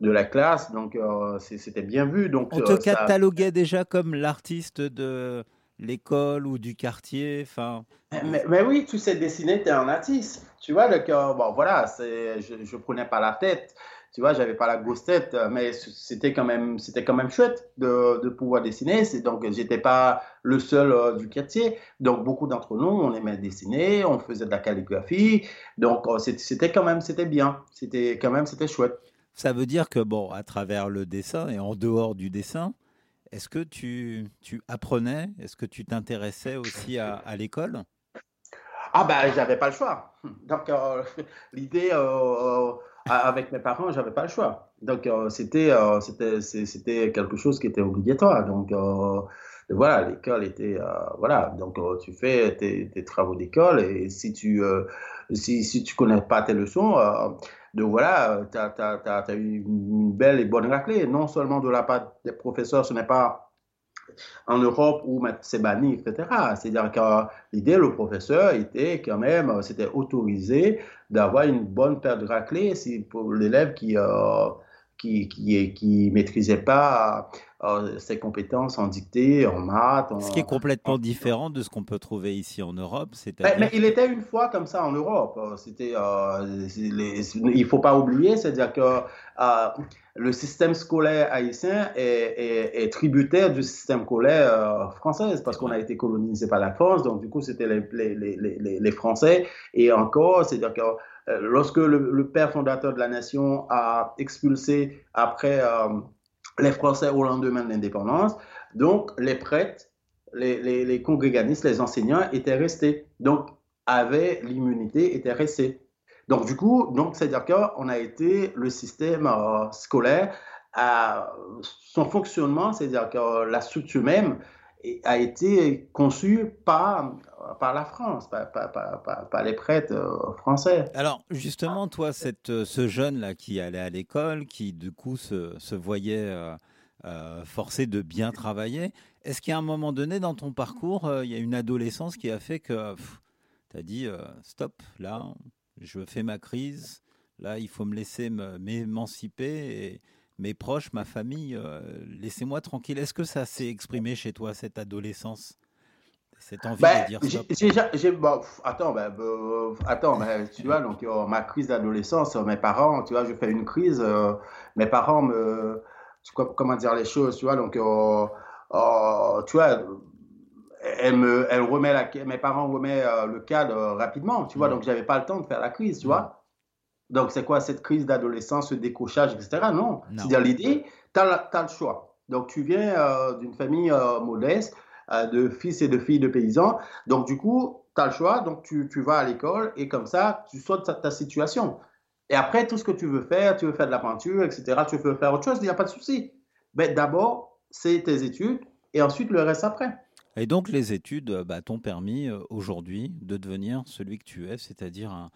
de la classe, donc c'était bien vu. Donc, On te cataloguait déjà comme l'artiste de l'école ou du quartier Enfin. Mais, mais, oui, tu sais dessiner, tu es un artiste. Tu vois, le bon, voilà, je ne prenais pas la tête tu vois, j'avais pas la grosse tête, mais c'était quand même, c'était quand même chouette de, de pouvoir dessiner. Donc, j'étais pas le seul euh, du quartier. Donc, beaucoup d'entre nous, on aimait dessiner, on faisait de la calligraphie. Donc, euh, c'était quand même, c'était bien. C'était quand même, c'était chouette. Ça veut dire que, bon, à travers le dessin et en dehors du dessin, est-ce que tu, tu apprenais, est-ce que tu t'intéressais aussi à, l'école? Ah ben, j'avais pas le choix. Donc, euh, l'idée avec mes parents, j'avais pas le choix. Donc, euh, c'était, euh, c'était, c'était quelque chose qui était obligatoire. Donc, euh, voilà, l'école était, voilà. Donc, tu fais tes, tes travaux d'école et si tu, si, si tu connais pas tes leçons, donc voilà, tu as, as, eu une belle et bonne raclée. Non seulement de la part des professeurs, ce n'est pas en Europe où c'est banni, etc. C'est-à-dire que l'idée, le professeur était quand même, c'était autorisé d'avoir une bonne paire de raclées pour l'élève qui, euh, qui, qui, qui maîtrisait pas euh, ses compétences en dictée, en maths. ce qui est complètement différent de ce qu'on peut trouver ici en Europe. Mais, mais, il était une fois comme ça en Europe. C'était, euh, il faut pas oublier, c'est-à-dire que euh, le système scolaire haïtien est, tributaire du système scolaire euh, français parce qu'on a été colonisé par la France, donc du coup c'était les, les, les, les, Français. Et encore, c'est-à-dire que euh, lorsque le, père fondateur de la nation a expulsé après euh, les Français au lendemain de l'indépendance, donc les prêtres, les, congréganistes, les enseignants étaient restés, donc avaient l'immunité, étaient restés. Donc, du coup, donc, c'est-à-dire qu'on a été le système euh, scolaire, à son fonctionnement, c'est-à-dire que la structure même a été conçue par, par la France, par, les prêtres euh, français. Alors, justement, toi, euh, ce jeune-là qui allait à l'école, qui du coup se, voyait forcé de bien travailler, est-ce qu'à un moment donné dans ton parcours, il y a une adolescence qui a fait que tu as dit stop, là, je fais ma crise, là il faut me laisser m'émanciper mes proches, ma famille, euh, laissez-moi tranquille. Est-ce que ça s'est exprimé chez toi, cette adolescence cette envie de ben, dire ça attends, ben, euh, attends ben, tu vois, donc euh, ma crise d'adolescence, mes parents, tu vois, je fais une crise, mes parents me, comment dire les choses, tu vois, donc, tu vois, elle me, elle remet la, mes parents remettent le cadre rapidement, tu vois. Mm. Donc, j'avais pas le temps de faire la crise, tu vois. Donc, c'est quoi cette crise d'adolescence, ce décrochage, etc. Non. C'est-à-dire, l'idée, tu as, le choix. Donc, tu viens euh, d'une famille modeste, de fils et de filles de paysans. Donc, du coup, tu as le choix. Donc, tu, tu vas à l'école et comme ça, tu sautes ta, ta situation. Et après, tout ce que tu veux faire, tu veux faire de la peinture, etc., tu veux faire autre chose, il n'y a pas de souci. Mais d'abord, c'est tes études et ensuite le reste après. Et donc les études euh, bah, t'ont permis euh, aujourd'hui de devenir celui que tu es, c'est-à-dire un,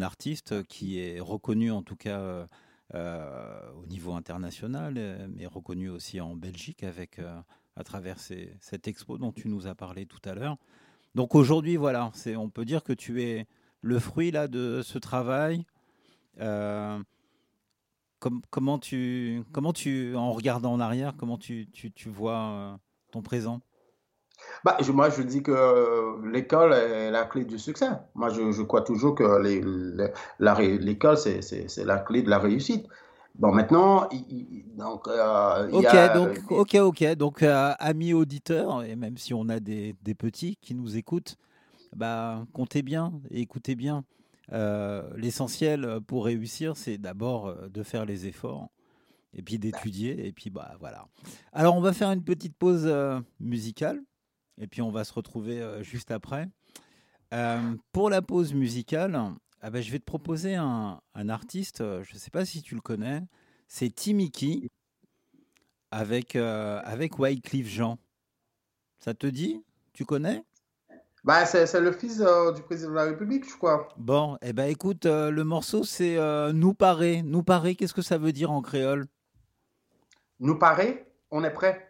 artiste qui est reconnu en tout cas euh, au niveau international, mais reconnu aussi en Belgique avec à travers cette expo dont tu nous as parlé tout à l'heure. Donc aujourd'hui, voilà, c'est, on peut dire que tu es le fruit là de ce travail. comment tu, comment tu, en regardant en arrière, comment tu, tu, tu vois ton présent? Bah, moi, je dis que euh, l'école est la clé du succès. Moi, je, je crois toujours que l'école, c'est la clé de la réussite. Bon, maintenant, donc, euh, ok, a, donc, ok, ok. Donc, euh, amis auditeurs, et même si on a des, des, petits qui nous écoutent, bah, comptez bien et écoutez bien. L'essentiel pour réussir, c'est d'abord de faire les efforts et puis d'étudier. Et puis, bah, voilà. Alors, on va faire une petite pause musicale et puis on va se retrouver euh, juste après. Euh, pour la pause musicale, ah ben, je vais te proposer un, artiste, euh, je ne sais pas si tu le connais, c'est Timiki avec, avec Wycliffe Jean. Ça te dit? Tu connais? Bah, c'est le fils du président de la République, je crois. Bon, eh ben écoute, le morceau c'est Nous parer. Nous parer, qu'est-ce que ça veut dire en créole? Nous parer, on est prêt?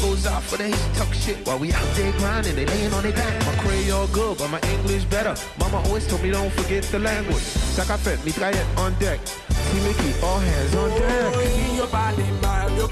goes out for the hate, talk shit while we out there grinding. They laying on their back. My Creole good, but my English better. Mama always told me don't forget the language. Saka fait, mitraillette on deck. Team Mickey, all hands on deck. Yo pa di mal, yo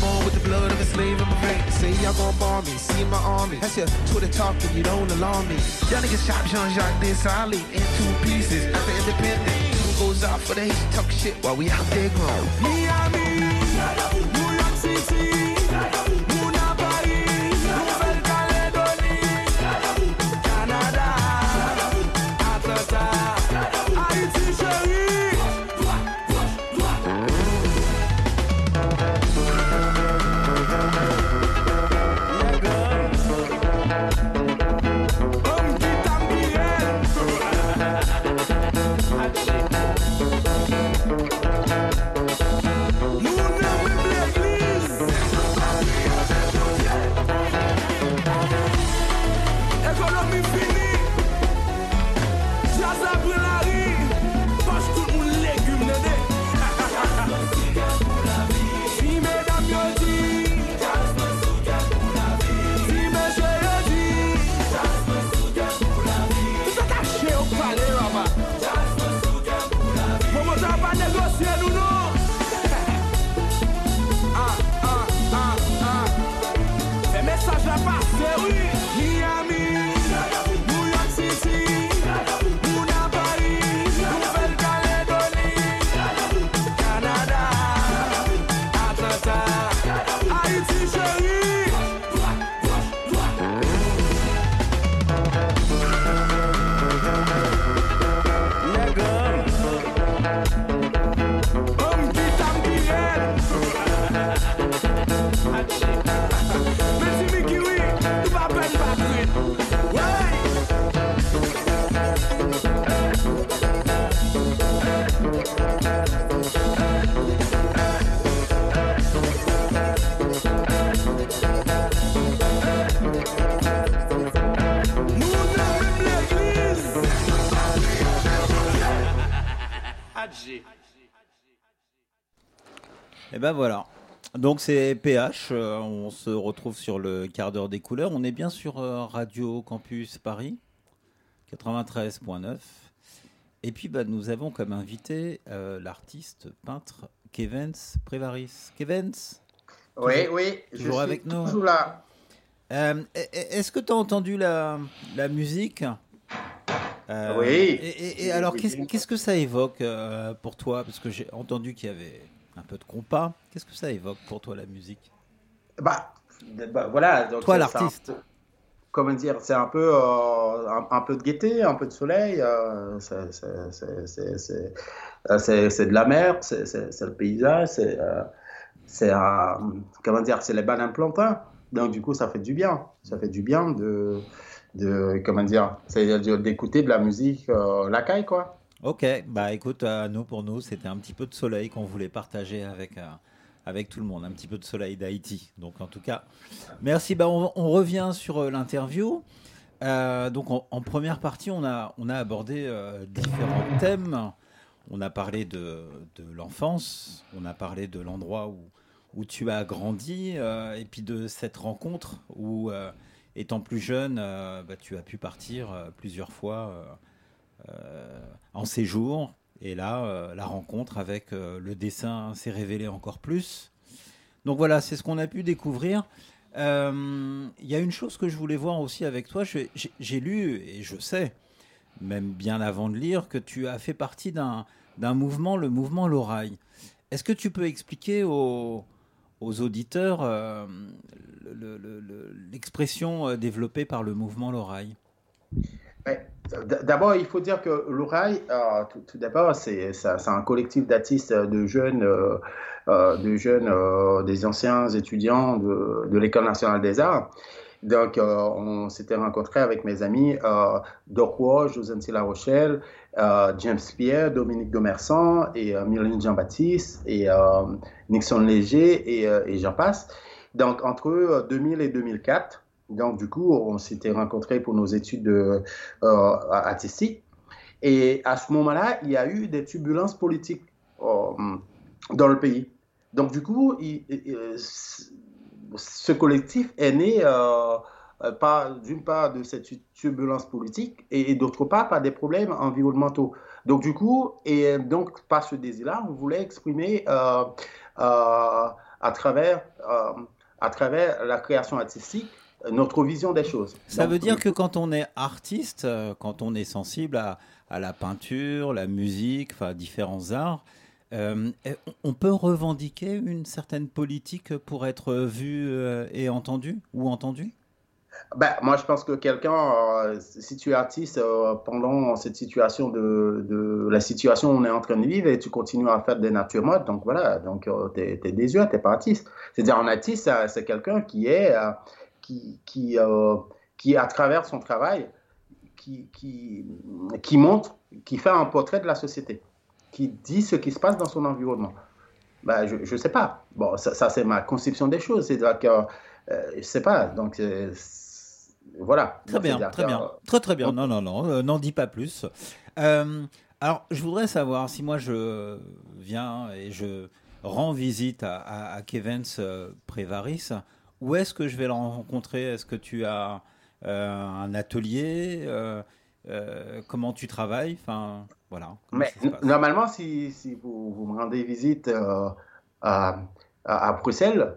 born with the blood of a slave in my veins. Say y'all gon' bomb me, see my army. That's your Twitter talking, you don't alarm me. Y'all niggas chop Jean-Jacques Desali in two pieces. That's the independent. Who goes out for the hate, talk shit while we out there grown. Miami, New Et ben voilà. Donc c'est PH, euh, on se retrouve sur le quart d'heure des couleurs. On est bien sur euh, Radio Campus Paris 93.9. Et puis bah, nous avons comme invité euh, l'artiste peintre Kevens Prévaris. Kevens Oui, Toujours- oui. je toujours suis avec nous. Toujours là. Est-ce que tu as entendu la, la musique? Oui. Et, et- et alors, qu'est-ce que ça évoque pour toi? Parce que j'ai entendu qu'il y avait un peu de compas. Qu'est-ce que ça évoque pour toi, la musique? Bah, bah, voilà. Donc Toi, l'artiste. Comment dire C'est un peu, euh, un, un peu de gaieté, un peu de soleil. euh, c'est- euh, c'est- de la mer, c'est le paysage, c'est c'est comment dire C'est les bananes plantains. Donc du coup, ça fait du bien. Ça fait du bien de, de comment dire d'écouter de la musique euh, la caille, quoi. Ok, bah écoute, euh, nous pour nous, c'était un petit peu de soleil qu'on voulait partager avec, euh, avec tout le monde, un petit peu de soleil d'Haïti. Donc en tout cas, merci. Bah, on, revient sur euh, l'interview. Euh, donc en, première partie, on a, on a abordé différents thèmes. On a parlé de, de l'enfance, on a parlé de l'endroit où, où tu as grandi, et puis de cette rencontre où, étant plus jeune, bah, tu as pu partir plusieurs fois en séjour. Et là, euh, la rencontre avec euh, le dessin s'est révélée encore plus. Donc voilà, c'est ce qu'on a pu découvrir. Euh, Il y a une chose que je voulais voir aussi avec toi. J'ai lu, et je sais, même bien avant de lire, que tu as fait partie d'un mouvement, le mouvement L'Oreille. Est-ce que tu peux expliquer aux, auditeurs euh, le- le- le- l'expression euh, développée par le mouvement L'Oreille? D'abord, il faut dire que l'Oreille, euh, tout, tout d'abord, c'est un collectif d'artistes, euh, de jeunes, euh, euh, de jeunes, des anciens étudiants de, l'École nationale des arts. Donc, on s'était rencontrés avec mes amis euh, Doc Walsh, La Rochelle, James Pierre, Dominique Domersan et Mylène Jean-Baptiste et Nixon Léger et, et j'en passe. Donc, entre euh, 2000 et 2004, donc du coup, on s'était rencontrés pour nos études de, euh, artistiques. Et à ce moment-là, il y a eu des turbulences politiques euh, dans le pays. Donc du coup, ce collectif est né euh, d'une part de cette turbulence politique et, d'autre part par des problèmes environnementaux. Donc du coup, et donc par ce désir-là, on voulait exprimer euh, à, travers, à travers la création artistique notre vision des choses. Ça Donc, veut dire que quand on est artiste, euh, quand on est sensible à, à la peinture, la musique, enfin différents arts, euh, on peut revendiquer une certaine politique pour être vu euh, et entendu ou entendu? Ben, moi, je pense que quelqu'un, euh, si tu es artiste euh, pendant cette situation de, de la situation où on est en train de vivre et tu continues à faire des natures mortes, donc voilà, donc euh, t'es, t'es désuet, t'es pas artiste. C'est-à-dire, un artiste, c'est, quelqu'un qui est, euh, qui, qui, euh, qui, à travers son travail, qui, qui, qui montre, qui fait un portrait de la société, qui dit ce qui se passe dans son environnement. Ben, je, je sais pas. Bon, ça, ça, c'est ma conception des choses. C'est-à-dire que, euh, je sais pas. Donc, euh, voilà. Très bien, très bien, euh, très très bien. Non, non, non, euh, n'en dis pas plus. Euh, alors, je voudrais savoir si moi je viens et je rends visite à, à, à Kevens Prévaris, où est-ce que je vais le rencontrer? Est-ce que tu as euh, un atelier? Euh, euh, Comment tu travailles? Enfin, voilà. Mais normalement, si, si vous, vous me rendez visite à, à, Bruxelles,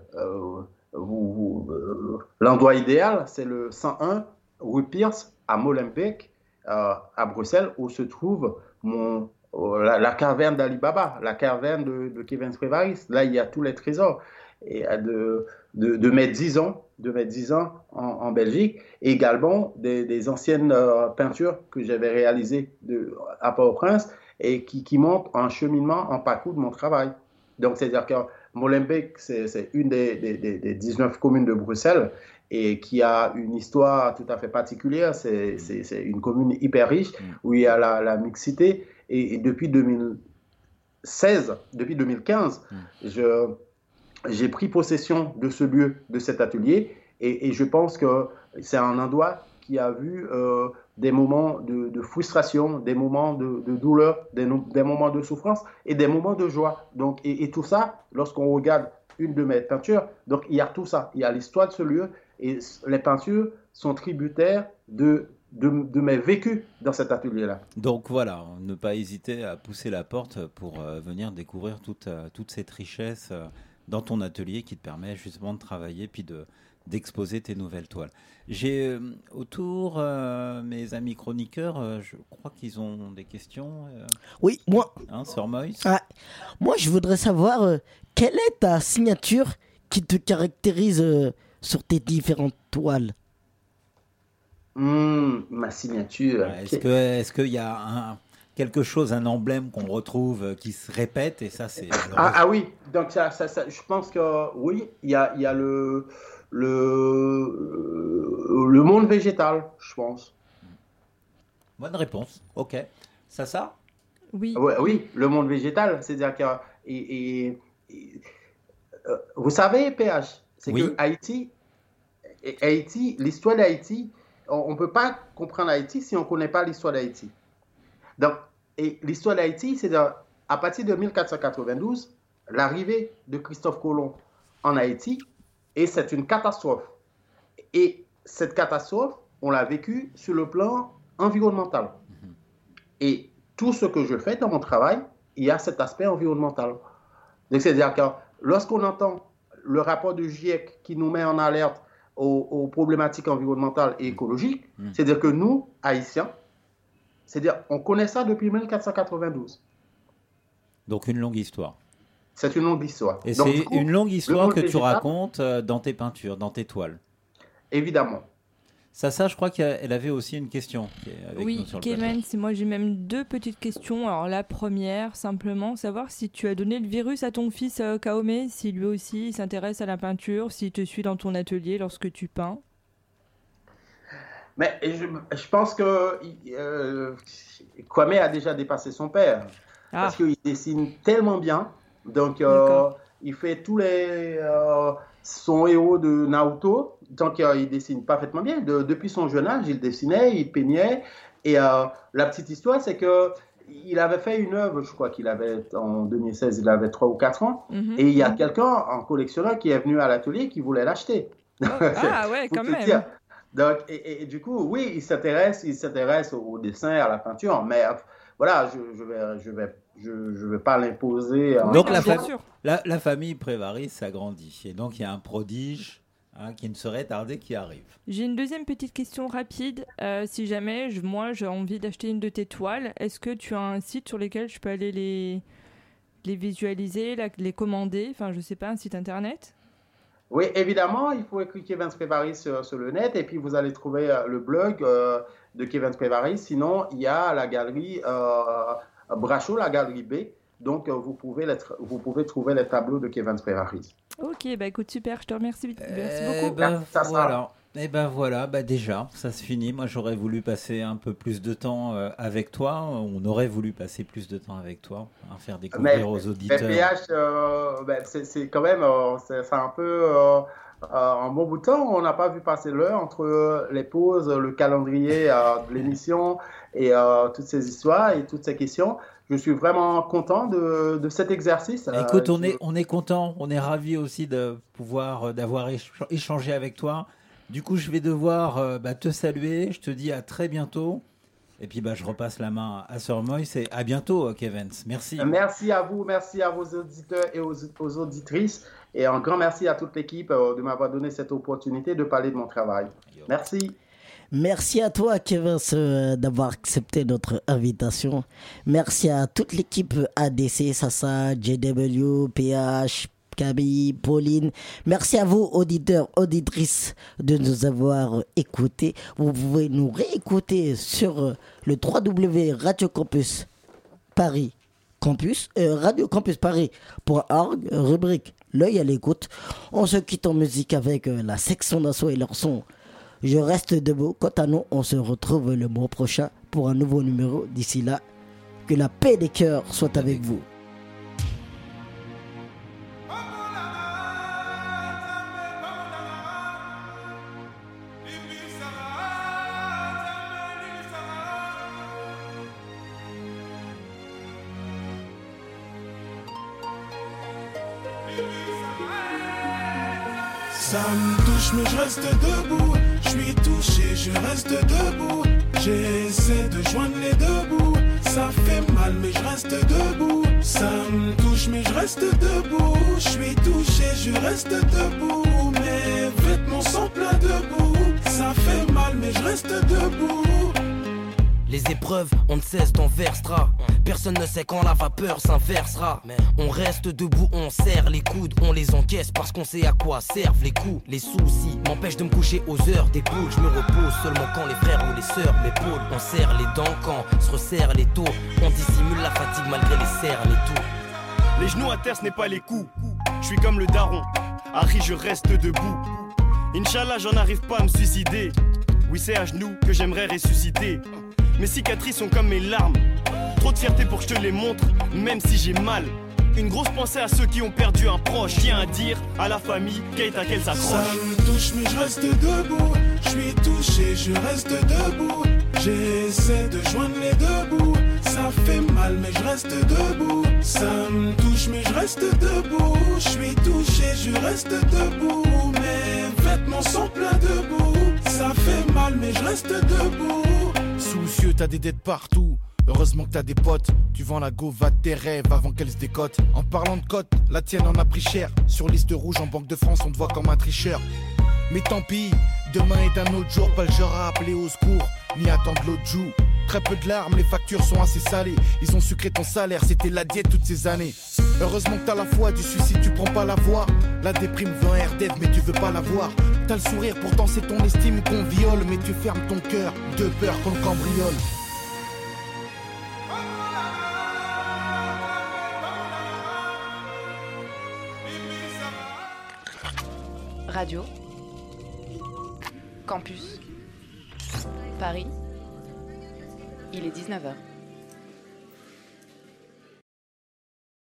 l'endroit idéal, c'est le 101 rue Pierce à Molenbeek, à Bruxelles, où se trouve mon, la, la caverne d'Alibaba, la caverne de, de Kevin Prévaris. Là, il y a tous les trésors. Et de, de, de mes 10 ans, de mes 10 ans en, en Belgique, et également des, des anciennes euh, peintures que j'avais réalisées de, à Port-au-Prince et qui, qui montrent un cheminement, un parcours de mon travail. Donc, c'est-à-dire que Molenbeek, c'est une des, des, des- des 19 communes de Bruxelles et qui a une histoire tout à fait particulière. C'est une commune hyper riche où il y a la, la mixité. Et, et depuis 2016, depuis 2015, je, j'ai pris possession de ce lieu, de cet atelier, et, je pense que c'est un endroit qui a vu euh, des moments de, frustration, des moments de, douleur, des, moments de souffrance et des moments de joie. Donc, et, tout ça, lorsqu'on regarde une de mes peintures, donc il y a tout ça, il y a l'histoire de ce lieu, et les peintures sont tributaires de, de, de mes vécus dans cet atelier-là. Donc voilà, ne pas hésiter à pousser la porte pour euh, venir découvrir toute, euh, toute cette richesse euh, dans ton atelier qui te permet justement de travailler puis de d'exposer tes nouvelles toiles. J'ai euh, autour euh, mes amis chroniqueurs, euh, je crois qu'ils ont des questions. euh, Oui, moi. Hein, Sir Moïse Ah, moi, je voudrais savoir euh, quelle est ta signature qui te caractérise euh, sur tes différentes toiles? Hmm, ma signature. Est-ce qu'il y a un, quelque chose, un emblème qu'on retrouve euh, qui se répète et ça c'est Ah, ah oui, donc ça, ça, ça- je pense que oui, il y a, il y a le, le, le monde végétal, je pense. Bonne réponse. Ok. Ça ça Oui. Ouais, oui, le monde végétal, c'est-à-dire que et, et- et, euh, vous savez, PH, c'est Oui. que Haïti, et- Haïti, l'histoire d'Haïti, on ne peut pas comprendre Haïti si on ne connaît pas l'histoire d'Haïti. Donc, et l'histoire d'Haïti, c'est à partir de 1492, l'arrivée de Christophe Colomb en Haïti et c'est une catastrophe. Et cette catastrophe, on l'a vécue sur le plan environnemental. Et tout ce que je fais dans mon travail, il y a cet aspect environnemental. Donc, c'est-à-dire que lorsqu'on entend le rapport du GIEC qui nous met en alerte aux, aux problématiques environnementales et écologiques, c'est-à-dire que nous, Haïtiens, c'est-à-dire on connaît ça depuis 1492. Donc une longue histoire. C'est une longue histoire. Et c'est une longue histoire que tu racontes euh, dans tes peintures, dans tes toiles. Évidemment. Ça, ça, je crois qu'elle avait aussi une question. qui est avec nous Oui. Kevin, c'est moi j'ai même deux petites questions. Alors la première, simplement savoir si tu as donné le virus à ton fils euh, Kaomé, si lui aussi il s'intéresse à la peinture, s'il te suit dans ton atelier lorsque tu peins. Mais je, je pense que euh, Kwame a déjà dépassé son père. Ah. Parce qu'il dessine tellement bien. Donc, euh, il fait tous les. euh, son héros de Naruto. Donc, il dessine parfaitement bien. De- depuis son jeune âge, il dessinait, il peignait. Et la petite histoire, c'est que. Il avait fait une œuvre, je crois qu'il avait, en 2016, il avait 3 ou 4 ans. Mhm. Et il y a quelqu'un, un collectionneur, qui est venu à l'atelier qui voulait l'acheter. Ah ouais, quand même. dire. Donc, et, et- et du coup, oui, il s'intéresse, il s'intéresse au, au dessin, à la peinture, mais euh, voilà, je, je vais, je vais, je, je vais pas l'imposer. euh, Donc la, en soi. fam- la, la famille Prévaris s'agrandit. Et donc il y a un prodige hein, qui ne serait tardé qui arrive. J'ai une deuxième petite question rapide. Euh, si jamais je- moi j'ai envie d'acheter une de tes toiles, est-ce que tu as un site sur lequel je peux aller les, les visualiser, la- les commander? Enfin, je sais pas, un site internet? Oui, évidemment, il faut écrire Kevin Prévaris sur, sur le net et puis vous allez trouver euh, le blog euh, de Kevin Prévaris. Sinon, il y a la galerie euh, Brachot, la galerie B. Donc, euh, vous, pouvez vous pouvez trouver les tableaux de Kevin Prévaris. Ok, bah écoute, super, je te remercie, merci Eh beaucoup. ben, voilà. Et ben voilà, bah déjà, ça se finit. Moi, j'aurais voulu passer un peu plus de temps euh, avec toi. On aurait voulu passer plus de temps avec toi, hein, faire découvrir aux auditeurs. Mais PH, euh, ben, c'est quand même euh, c'est un peu euh, un bon bout de temps. On n'a pas vu passer l'heure entre les pauses, le calendrier de l'émission et toutes ces histoires et toutes ces questions. Je suis vraiment content de, de cet exercice. Écoute, on est, on est content, on est ravi aussi de pouvoir, d'avoir éch- échangé avec toi. Du coup, je vais devoir euh, bah, te saluer. Je te dis à très bientôt. Et puis, bah, je repasse la main à Sir Moïse et à bientôt, euh, Kevin. Merci. Merci à vous, merci à vos auditeurs et aux, aux auditrices. Et un grand merci à toute l'équipe euh, de m'avoir donné cette opportunité de parler de mon travail. Merci. Merci à toi, Kevin, euh, d'avoir accepté notre invitation. Merci à toute l'équipe ADC, Sasa, JW, PH, Camille, Pauline. Merci à vous, auditeurs, auditrices, de nous avoir écoutés. Vous pouvez nous réécouter sur euh, le www Radio Campus Paris Campus, euh, Radio Campus Paris.org, rubrique L'œil à l'écoute. On se quitte en musique avec euh, la section d'assaut et leur son. Je reste debout. Quant à nous, on se retrouve le mois prochain pour un nouveau numéro. D'ici là, que la paix des cœurs soit avec vous. Mais je reste debout. Je suis touché, je reste debout. J'essaie de joindre les deux bouts. Ça fait mal mais je reste debout. Ça me touche mais je reste debout. Je suis touché, je reste debout. Mes vêtements sont pleins de boue. Ça fait mal mais je reste debout Les épreuves, on ne cesse d'en versera. Personne ne sait quand la vapeur s'inversera. On reste debout, on serre les coudes, on les encaisse parce qu'on sait à quoi servent les coups. Les soucis m'empêchent de me coucher aux heures des poules. Je me repose seulement quand les frères ou les sœurs m'épaulent. On serre les dents quand se resserrent les taux. On dissimule la fatigue malgré les cernes et tout. Les genoux à terre, ce n'est pas les coups. Je suis comme le daron. Harry, je reste debout. Inch'Allah, j'en arrive pas à me suicider. Oui, c'est à genoux que j'aimerais ressusciter. Mes cicatrices sont comme mes larmes. Trop de fierté pour que je te les montre, même si j'ai mal. Une grosse pensée à ceux qui ont perdu un proche. Tiens à dire à la famille qu'elle à qu'elle Ça s'accroche. me touche mais je reste debout Je suis touché, je reste debout J'essaie de joindre les deux bouts. Ça fait mal, mais je reste debout. Ça me touche, mais je reste debout. Je suis touché, je reste debout. Mes vêtements sont pleins de boue. Ça fait mal, mais je reste debout. Soucieux, t'as des dettes partout. Heureusement que t'as des potes, tu vends la go, va tes rêves avant qu'elle se décote. En parlant de cote, la tienne en a pris cher. Sur liste rouge en Banque de France, on te voit comme un tricheur. Mais tant pis, demain est un autre jour, pas le genre à appeler au secours, ni attendre l'autre joue. Très peu de larmes, les factures sont assez salées. Ils ont sucré ton salaire, c'était la diète toutes ces années. Heureusement que t'as la foi du suicide, tu prends pas la voix. La déprime veut un RDF, mais tu veux pas la voir. T'as le sourire, pourtant c'est ton estime qu'on viole, mais tu fermes ton cœur de peur qu'on le cambriole. Radio. Campus. Paris. Il est 19h.